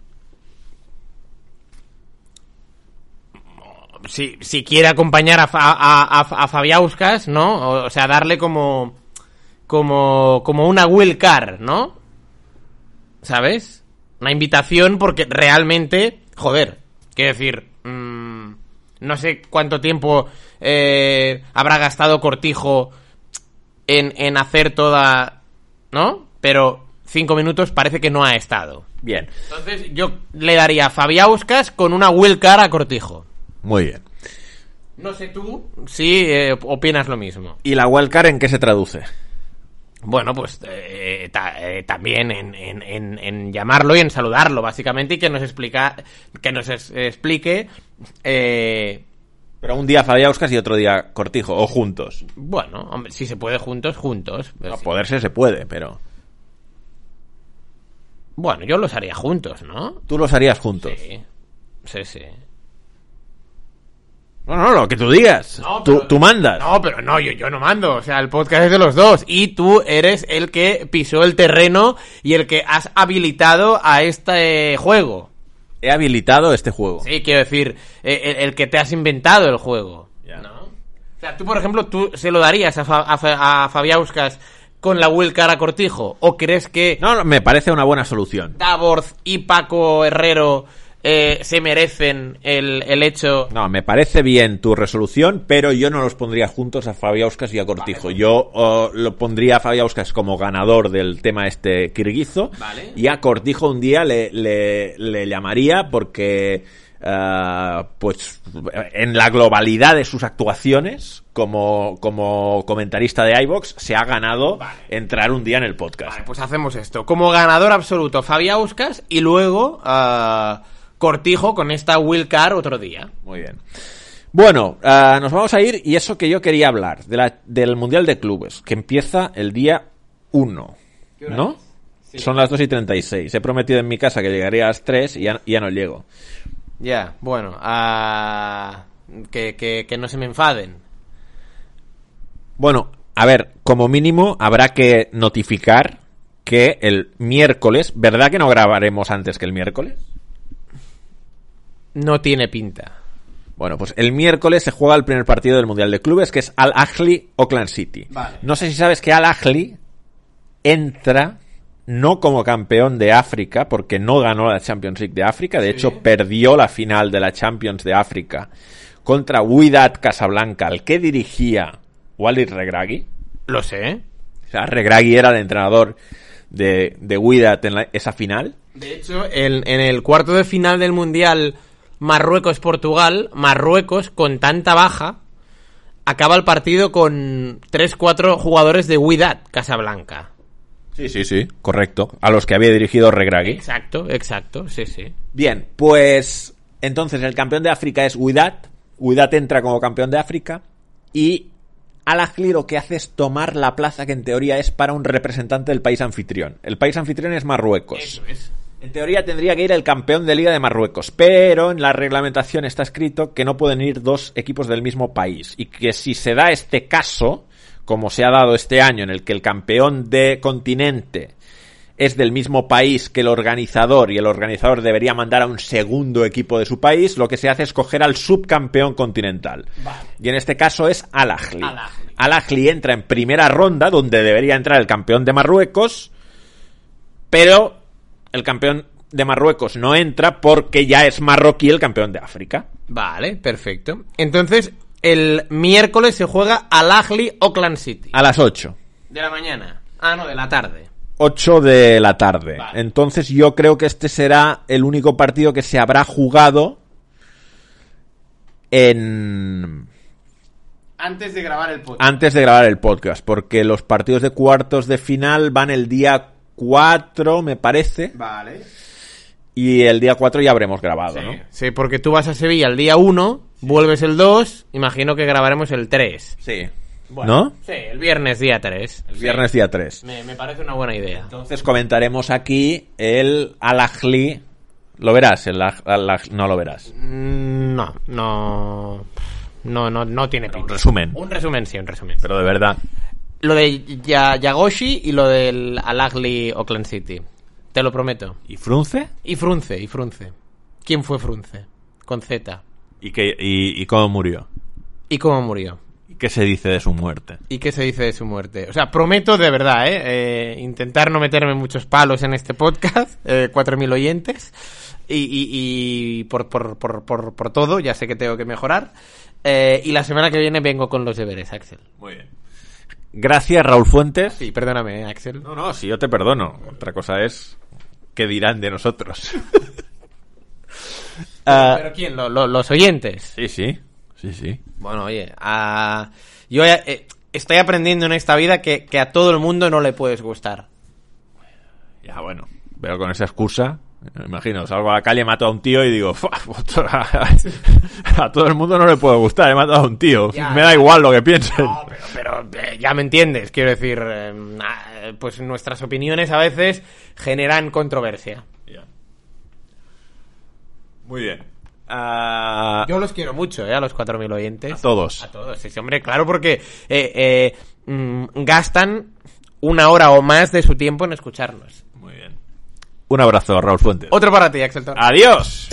S2: Si, si quiere acompañar a, a, a, a Fabiauskas, ¿no? O, o sea, darle como... Como, como una will car, ¿no? ¿Sabes? Una invitación porque realmente, joder, quiero decir, mm, no sé cuánto tiempo eh, habrá gastado Cortijo en, en hacer toda, ¿no? Pero cinco minutos parece que no ha estado.
S1: Bien,
S2: Entonces yo le daría a Fabiauskas con una will car a Cortijo.
S1: Muy bien.
S2: No sé tú si eh, opinas lo mismo.
S1: ¿Y la wildcard en qué se traduce?
S2: Bueno, pues eh, ta- eh, también en, en- en- en llamarlo y en saludarlo, básicamente, y que nos explica, que nos es- explique, eh,
S1: Pero un día Fabiauskas y otro día Cortijo, o juntos.
S2: bueno, hombre, si se puede juntos, juntos. Pues
S1: A
S2: sí.
S1: poderse se puede, pero...
S2: Bueno, yo los haría juntos, ¿no?
S1: Tú los harías juntos.
S2: Sí, sí, sí.
S1: No, no, lo que tú digas.
S2: No,
S1: tú,
S2: pero-
S1: tú mandas.
S2: No, pero no, yo, yo no mando. O sea, el podcast es de los dos. Y tú eres el que pisó el terreno y el que has habilitado a este juego.
S1: He habilitado este juego.
S2: Sí, quiero decir, eh, el, el que te has inventado el juego.
S1: Ya.
S2: ¿No? O sea, tú, por ejemplo, tú se lo darías a, Fa- a, Fa- a Fabiauskas con la Will Cara Cortijo. ¿O crees que
S1: No, no, me parece una buena solución.
S2: Davorz y Paco Herrero eh, se merecen el, el hecho
S1: No, me parece bien tu resolución, pero yo no los pondría juntos a Fabiauskas y a Cortijo. Yo oh, lo pondría a Fabiauskas como ganador del tema este kirguizo.
S2: Vale.
S1: Y a Cortijo un día le, le, le llamaría porque, ah, pues, en la globalidad de sus actuaciones como, como comentarista de iVox, se ha ganado
S2: Vale.
S1: entrar un día en el podcast.
S2: Vale, pues hacemos esto. Como ganador absoluto, Fabiauskas y luego ah, Cortijo con esta Will Car otro día.
S1: Muy bien. Bueno, ah, nos vamos a ir y eso que yo quería hablar, de la- del Mundial de Clubes, que empieza el día 1,
S2: hora
S1: ¿no? Son las 2 y 36. He prometido en mi casa que llegaría a las 3 y ya, no llego.
S2: Ya, bueno, ah, que, que, que no se me enfaden.
S1: Bueno, a ver, como mínimo habrá que notificar que el miércoles, ¿verdad que no grabaremos antes que el miércoles?
S2: No tiene pinta.
S1: Bueno, pues el miércoles se juega el primer partido del Mundial de Clubes, que es Al Ahly Oakland City.
S2: Vale.
S1: No sé si sabes que Al Ahly entra no como campeón de África, porque no ganó la Champions League de África, de hecho perdió la final de la Champions de África contra Wydad Casablanca, al que dirigía Walid Regragui.
S2: Lo sé.
S1: O sea, Regragui era el entrenador de, de Wydad en la- esa final.
S2: De hecho, en, en el cuarto de final del Mundial Marruecos-Portugal, Marruecos, con tanta baja, acaba el partido con 3-4 jugadores de Wydad Casablanca.
S1: Sí, sí, sí, correcto. A los que había dirigido Regragui.
S2: Exacto, exacto, sí, sí.
S1: Bien, pues entonces el campeón de África es Wydad. Wydad entra como campeón de África y Al Ahly lo que hace es tomar la plaza que en teoría es para un representante del país anfitrión. El país anfitrión es Marruecos.
S2: Eso es.
S1: En teoría tendría que ir el campeón de Liga de Marruecos, pero en la reglamentación está escrito que no pueden ir dos equipos del mismo país y que si se da este caso, como se ha dado este año en el que el campeón de continente es del mismo país que el organizador y el organizador debería mandar a un segundo equipo de su país, lo que se hace es coger al subcampeón continental. Y en este caso es Al Ahly.
S2: Al Ahly
S1: entra en primera ronda, donde debería entrar el campeón de Marruecos, pero el campeón de Marruecos no entra porque ya es marroquí el campeón de África.
S2: Vale, perfecto. Entonces, el miércoles se juega Al Ahly Auckland City.
S1: A las 8.
S2: De la mañana. Ah, no, de la tarde.
S1: 8 de la tarde.
S2: Vale.
S1: Entonces yo creo que este será el único partido que se habrá jugado en
S2: Antes de grabar el podcast.
S1: antes de grabar el podcast, porque los partidos de cuartos de final van el día 4, me parece,
S2: Vale.
S1: y el día 4 ya habremos grabado,
S2: Sí,
S1: ¿no?
S2: sí, porque tú vas a Sevilla el día 1, vuelves el 2, imagino que grabaremos el 3.
S1: Sí.
S2: Bueno,
S1: ¿No?
S2: Sí, el viernes día 3.
S1: El viernes día 3.
S2: Me, me parece una buena idea.
S1: Entonces comentaremos aquí el Al Ahly. ¿Lo verás? El Al- no lo verás.
S2: Mm, No, no. No, no, no tiene pinta.
S1: resumen.
S2: Un resumen, sí, un resumen.
S1: Pero de verdad.
S2: Lo de Ya- Yagoshi y lo del Al Ahly Auckland City. Te lo prometo.
S1: ¿Y Frunce?
S2: Y Frunce, y Frunce. ¿Quién fue Frunce? Con Z.
S1: ¿Y, qué, y, y cómo murió?
S2: ¿Y cómo murió?
S1: ¿Y qué se dice de su muerte?
S2: ¿Y qué se dice de su muerte? O sea, prometo de verdad, ¿eh? Eh, intentar no meterme muchos palos en este podcast, eh, 4.000 oyentes, y, y- y por, por, por, por, por todo, ya sé que tengo que mejorar. Eh, y la semana que viene vengo con los deberes, Axel.
S1: Muy bien. Gracias, Raúl Fuentes.
S2: Sí, perdóname, ¿eh, Axel.
S1: No, no, si yo te perdono. Otra cosa es qué dirán de nosotros. Ah,
S2: ¿Pero quién? Lo- lo- los oyentes.
S1: sí, sí. Sí, sí.
S2: Bueno, oye, a- yo eh, estoy aprendiendo en esta vida que, que a todo el mundo no le puedes gustar.
S1: Ya, bueno. Pero con esa excusa, imagino, salgo a la calle, mato a un tío y digo, "Fua, a todo el mundo no le puede gustar, he matado a un tío.
S2: Ya,
S1: me da igual lo que piensen.
S2: No, pero, pero, eh, ya me entiendes, quiero decir, eh, pues nuestras opiniones a veces generan controversia.
S1: Ya. Muy bien. Ah,
S2: Yo los quiero mucho, ¿eh? A los 4.000 oyentes.
S1: a todos.
S2: A todos, sí, sí, hombre, claro, porque eh, eh, mm, gastan una hora o más de su tiempo en escucharnos.
S1: Un abrazo, Raúl Fuentes.
S2: Otro para ti, Axel Torres.
S1: Adiós.